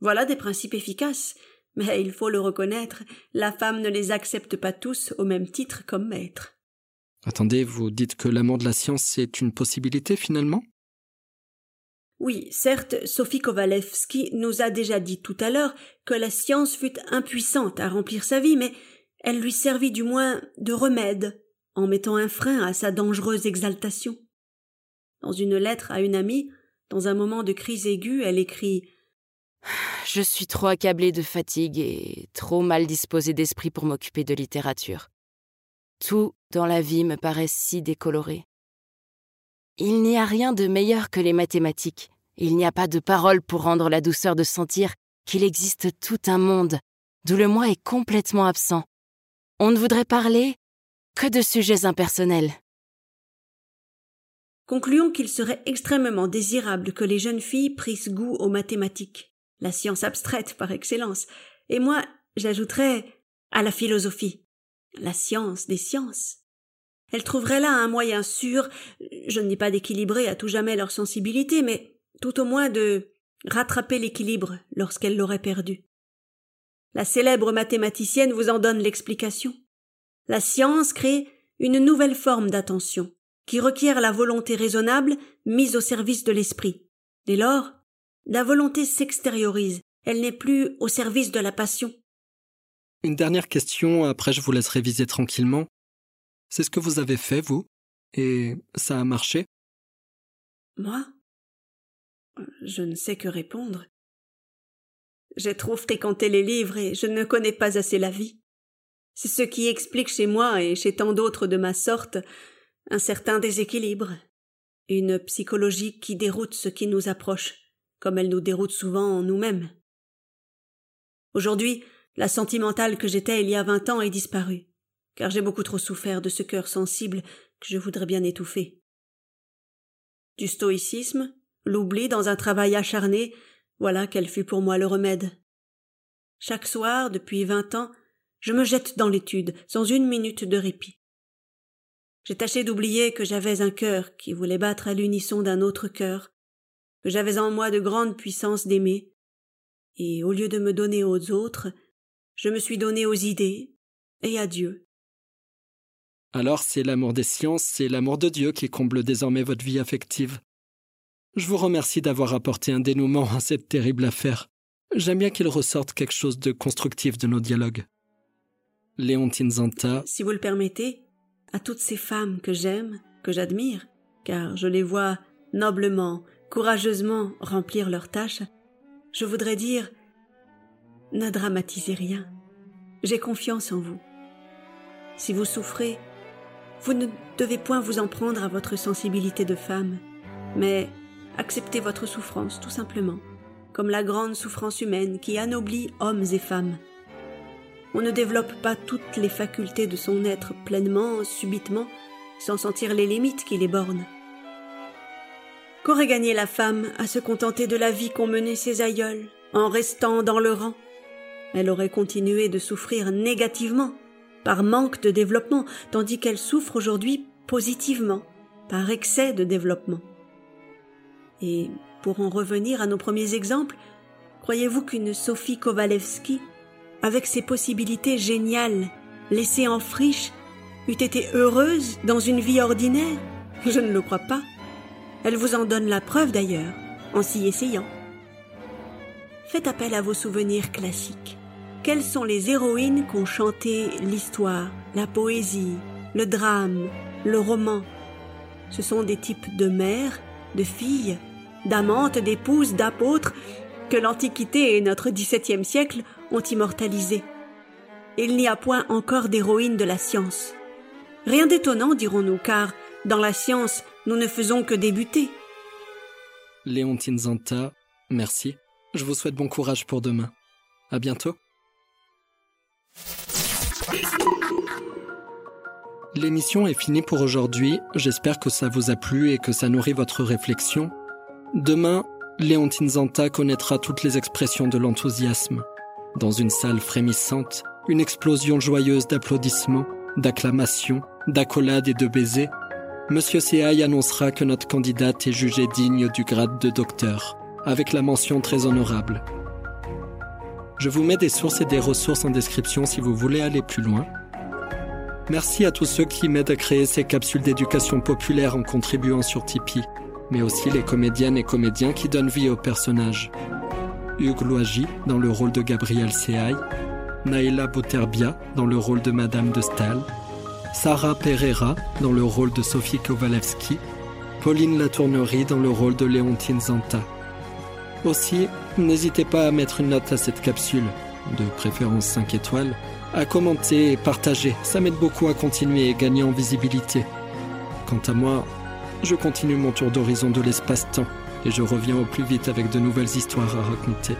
Voilà des principes efficaces, mais il faut le reconnaître, la femme ne les accepte pas tous au même titre comme maître. Attendez, vous dites que l'amour de la science est une possibilité finalement? Oui, certes, Sophie Kovalevski nous a déjà dit tout à l'heure que la science fut impuissante à remplir sa vie, mais elle lui servit du moins de remède, en mettant un frein à sa dangereuse exaltation. Dans une lettre à une amie, dans un moment de crise aiguë, elle écrit Je suis trop accablée de fatigue et trop mal disposée d'esprit pour m'occuper de littérature. Tout dans la vie me paraît si décoloré. Il n'y a rien de meilleur que les mathématiques. Il n'y a pas de parole pour rendre la douceur de sentir qu'il existe tout un monde, d'où le moi est complètement absent. On ne voudrait parler que de sujets impersonnels. Concluons qu'il serait extrêmement désirable que les jeunes filles prissent goût aux mathématiques, la science abstraite par excellence, et moi j'ajouterais à la philosophie, la science des sciences. Elle trouverait là un moyen sûr, je ne dis pas d'équilibrer à tout jamais leur sensibilité, mais tout au moins de rattraper l'équilibre lorsqu'elle l'aurait perdu. La célèbre mathématicienne vous en donne l'explication. La science crée une nouvelle forme d'attention, qui requiert la volonté raisonnable mise au service de l'esprit. Dès lors, la volonté s'extériorise, elle n'est plus au service de la passion. Une dernière question, après je vous laisse réviser tranquillement. C'est ce que vous avez fait, vous Et ça a marché? Moi? Je ne sais que répondre. J'ai trop fréquenté les livres et je ne connais pas assez la vie. C'est ce qui explique chez moi et chez tant d'autres de ma sorte un certain déséquilibre, une psychologie qui déroute ce qui nous approche, comme elle nous déroute souvent en nous-mêmes. Aujourd'hui, la sentimentale que j'étais il y a vingt ans est disparue car j'ai beaucoup trop souffert de ce cœur sensible que je voudrais bien étouffer. Du stoïcisme, l'oubli dans un travail acharné, voilà quel fut pour moi le remède. Chaque soir, depuis vingt ans, je me jette dans l'étude, sans une minute de répit. J'ai tâché d'oublier que j'avais un cœur qui voulait battre à l'unisson d'un autre cœur, que j'avais en moi de grandes puissances d'aimer, et au lieu de me donner aux autres, je me suis donné aux idées et à Dieu. Alors c'est l'amour des sciences, c'est l'amour de Dieu qui comble désormais votre vie affective. Je vous remercie d'avoir apporté un dénouement à cette terrible affaire. J'aime bien qu'il ressorte quelque chose de constructif de nos dialogues. Léontine Zanta. Si vous le permettez, à toutes ces femmes que j'aime, que j'admire, car je les vois noblement, courageusement remplir leurs tâches, je voudrais dire ne dramatisez rien. J'ai confiance en vous. Si vous souffrez, vous ne devez point vous en prendre à votre sensibilité de femme, mais acceptez votre souffrance tout simplement, comme la grande souffrance humaine qui anoblit hommes et femmes. On ne développe pas toutes les facultés de son être pleinement, subitement, sans sentir les limites qui les bornent. Qu'aurait gagné la femme à se contenter de la vie qu'ont menée ses aïeuls, en restant dans le rang? Elle aurait continué de souffrir négativement, par manque de développement, tandis qu'elle souffre aujourd'hui positivement, par excès de développement. Et pour en revenir à nos premiers exemples, croyez-vous qu'une Sophie Kovalevski, avec ses possibilités géniales, laissée en friche, eût été heureuse dans une vie ordinaire Je ne le crois pas. Elle vous en donne la preuve d'ailleurs, en s'y essayant. Faites appel à vos souvenirs classiques. Quelles sont les héroïnes qu'ont chanté l'histoire, la poésie, le drame, le roman? Ce sont des types de mères, de filles, d'amantes, d'épouses, d'apôtres que l'Antiquité et notre XVIIe siècle ont immortalisées. Il n'y a point encore d'héroïnes de la science. Rien d'étonnant, dirons-nous, car dans la science, nous ne faisons que débuter. Léontine Zanta, merci. Je vous souhaite bon courage pour demain. À bientôt. L'émission est finie pour aujourd'hui. J'espère que ça vous a plu et que ça nourrit votre réflexion. Demain, Léontine Zanta connaîtra toutes les expressions de l'enthousiasme. Dans une salle frémissante, une explosion joyeuse d'applaudissements, d'acclamations, d'accolades et de baisers, Monsieur Seaï annoncera que notre candidate est jugée digne du grade de docteur, avec la mention très honorable. Je vous mets des sources et des ressources en description si vous voulez aller plus loin. Merci à tous ceux qui m'aident à créer ces capsules d'éducation populaire en contribuant sur Tipeee, mais aussi les comédiennes et comédiens qui donnent vie aux personnages. Hugues Loagi dans le rôle de Gabriel Seaï, Naïla Boterbia dans le rôle de Madame de Stahl, Sarah Pereira dans le rôle de Sophie Kowalewski, Pauline Latournerie dans le rôle de Léontine Zanta. Aussi, n'hésitez pas à mettre une note à cette capsule, de préférence 5 étoiles, à commenter et partager, ça m'aide beaucoup à continuer et gagner en visibilité. Quant à moi, je continue mon tour d'horizon de l'espace-temps et je reviens au plus vite avec de nouvelles histoires à raconter.